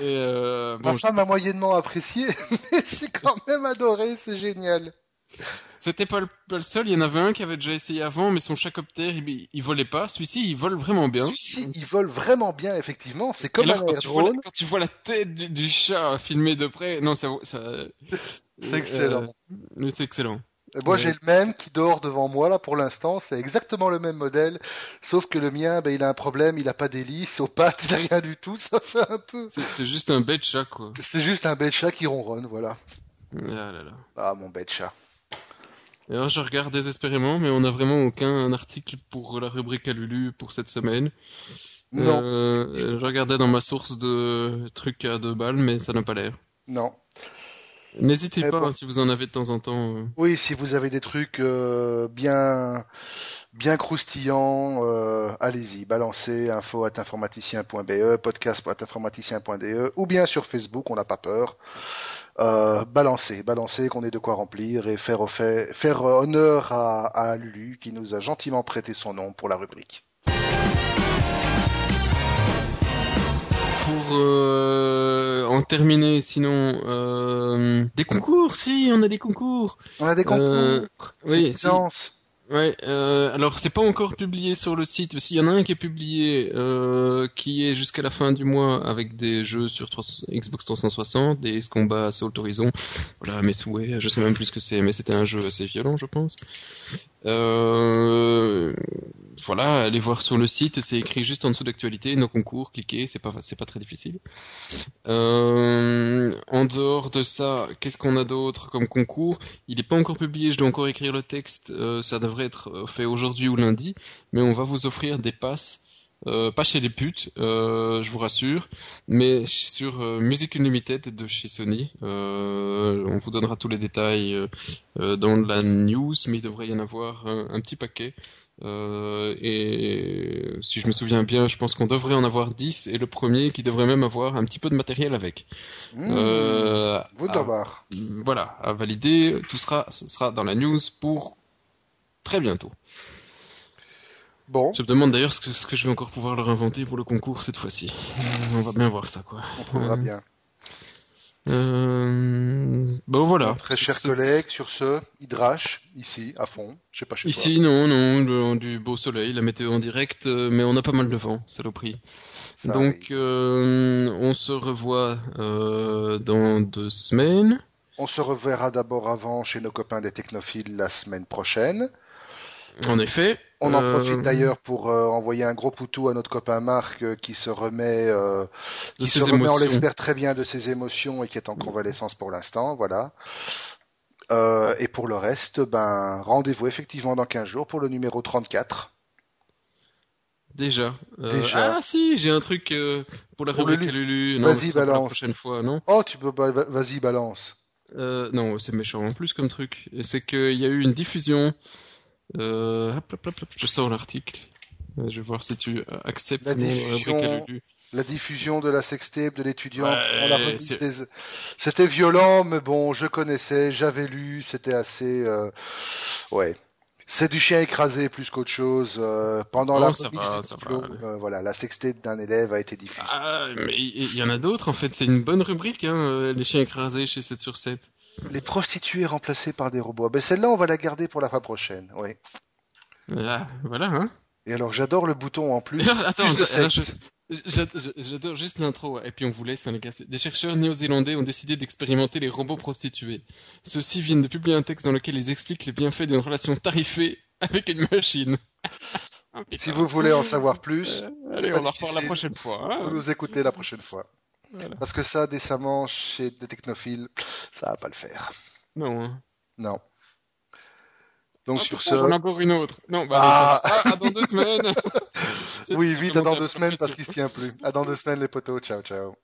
Et euh, Ma bon, femme a moyennement apprécié, *laughs* mais j'ai quand même adoré, c'est génial. C'était pas le, seul, il y en avait un qui avait déjà essayé avant, mais son chacoptère, il, il volait pas. Celui-ci, il vole vraiment bien. Celui-ci, il vole vraiment bien, effectivement. C'est comme un quand tu, vois quand tu vois la tête du, du chat filmée de près, non, ça, ça C'est excellent. euh, c'est excellent. Moi, Ouais. j'ai le même qui dort devant moi, là, pour l'instant. C'est exactement le même modèle. Sauf que le mien, ben, il a un problème. Il a pas d'hélice aux pattes, il a rien du tout. Ça fait un peu. C'est c'est juste un bête chat, quoi. C'est juste un bête chat qui ronronne, voilà. Ah là là. Ah, mon bête chat. Et Alors je regarde désespérément, mais on n'a vraiment aucun article pour la rubrique à Lulu pour cette semaine. Non, Euh, je regardais dans ma source de trucs à deux balles, mais ça n'a pas l'air. non. N'hésitez Eh pas bon. hein, si vous en avez de temps en temps. euh. Oui, si vous avez des trucs euh, bien, bien croustillants, euh, allez-y, balancez info at informaticien.be, podcast at informaticien.de, ou bien sur Facebook, on n'a pas peur. Euh, balancez, balancez, qu'on ait de quoi remplir et faire, honneur à, à Lulu qui nous a gentiment prêté son nom pour la rubrique. Pour euh, en terminer, sinon euh, des concours, si on a des concours. On a des concours, Euh, c'est oui, licence. Ouais, euh, alors c'est pas encore publié sur le site. S'il y en a un qui est publié, euh, qui est jusqu'à la fin du mois avec des jeux sur 300 Xbox 360, des combats Assault Horizon. Voilà mes souhaits. Je sais même plus ce que c'est, mais c'était un jeu assez violent, je pense. Euh, voilà, allez voir sur le site, c'est écrit juste en dessous d'actualité, nos concours, cliquez, c'est pas c'est pas très difficile. Euh, en dehors de ça, qu'est-ce qu'on a d'autre comme concours? Il n'est pas encore publié, je dois encore écrire le texte, ça être euh, fait aujourd'hui ou lundi, mais on va vous offrir des passes. euh, pas chez les putes, euh, je vous rassure, mais sur euh, Music Unlimited de chez Sony. On vous donnera tous les détails dans la news, mais il devrait y en avoir un, un petit paquet. Et si je me souviens bien, je pense qu'on devrait en avoir 10 et le premier qui devrait même avoir un petit peu de matériel avec. Mmh, à- voilà, à valider, tout sera, ce sera dans la news pour très bientôt. Bon, Je me demande d'ailleurs ce que, ce que je vais encore pouvoir leur inventer pour le concours cette fois-ci. On va bien voir ça, quoi. on trouvera Euh, bien. Euh, bon voilà. Très chers collègues, sur ce, Hydrache, ici, à fond. Je sais pas chez toi. Ici, non, non, le- du beau soleil, la météo en direct, euh, mais on a pas mal de vent, saloperie. Ça Donc, euh, on se revoit euh, dans deux semaines. On se reverra d'abord avant chez nos copains des technophiles la semaine prochaine. En effet. On en euh, profite d'ailleurs pour euh, envoyer un gros poutou à notre copain Marc euh, qui se remet, euh, De qui ses se remet, on l'espère très bien de ses émotions et qui est en convalescence pour l'instant, voilà. Et pour le reste, ben rendez-vous effectivement dans 15 jours pour le numéro 34. Déjà. Déjà. Ah si, j'ai un truc pour la Pour rubrique à Lulu. Vas-y, la balance. prochaine fois, non? Oh, tu peux, ba- vas-y, balance. Non, c'est méchant en plus comme truc. C'est qu'il y a eu une diffusion. Euh, hop, hop, hop, hop, je sors l'article. Euh, Je vais voir si tu acceptes La mon diffusion rubrique à Lulu. La diffusion de la sextape de l'étudiant. Ouais, c'était- violent, mais bon, je connaissais, j'avais lu, c'était assez, euh, ouais. C'est du chien écrasé plus qu'autre chose. euh, pendant Oh, la ça remise va, des ça va, euh, voilà, la sextape d'un élève a été diffusée. Ah, mais il il y, en a d'autres en fait. C'est une bonne rubrique, hein, euh, les chiens écrasés chez 7 sur 7. Les prostituées remplacées par des robots. Ben celle-là, on va la garder pour la fois prochaine. Oui. Ah, voilà, hein. Et alors, j'adore le bouton en plus. *laughs* Attends, plus sexe. J'adore juste l'intro, et puis on vous laisse, hein, les gars. Des chercheurs néo-zélandais ont décidé d'expérimenter les robots prostitués. Ceux-ci viennent de publier un texte dans lequel ils expliquent les bienfaits d'une relation tarifée avec une machine. Ah. *laughs* Si vous voulez en savoir plus, Euh, allez, on en reparle la prochaine fois. hein. vous nous écoutez la prochaine fois. Voilà. Parce que ça, décemment, chez des technophiles, ça va pas le faire. Non, hein. Non. Donc Ah, sur ce, J'en ai encore une autre. Non, bah, Ah. allez, ça va. Ah, à dans deux semaines. *laughs* Oui, vite, à dans deux semaines parce qu'il se tient plus. À dans deux semaines les potos, ciao ciao.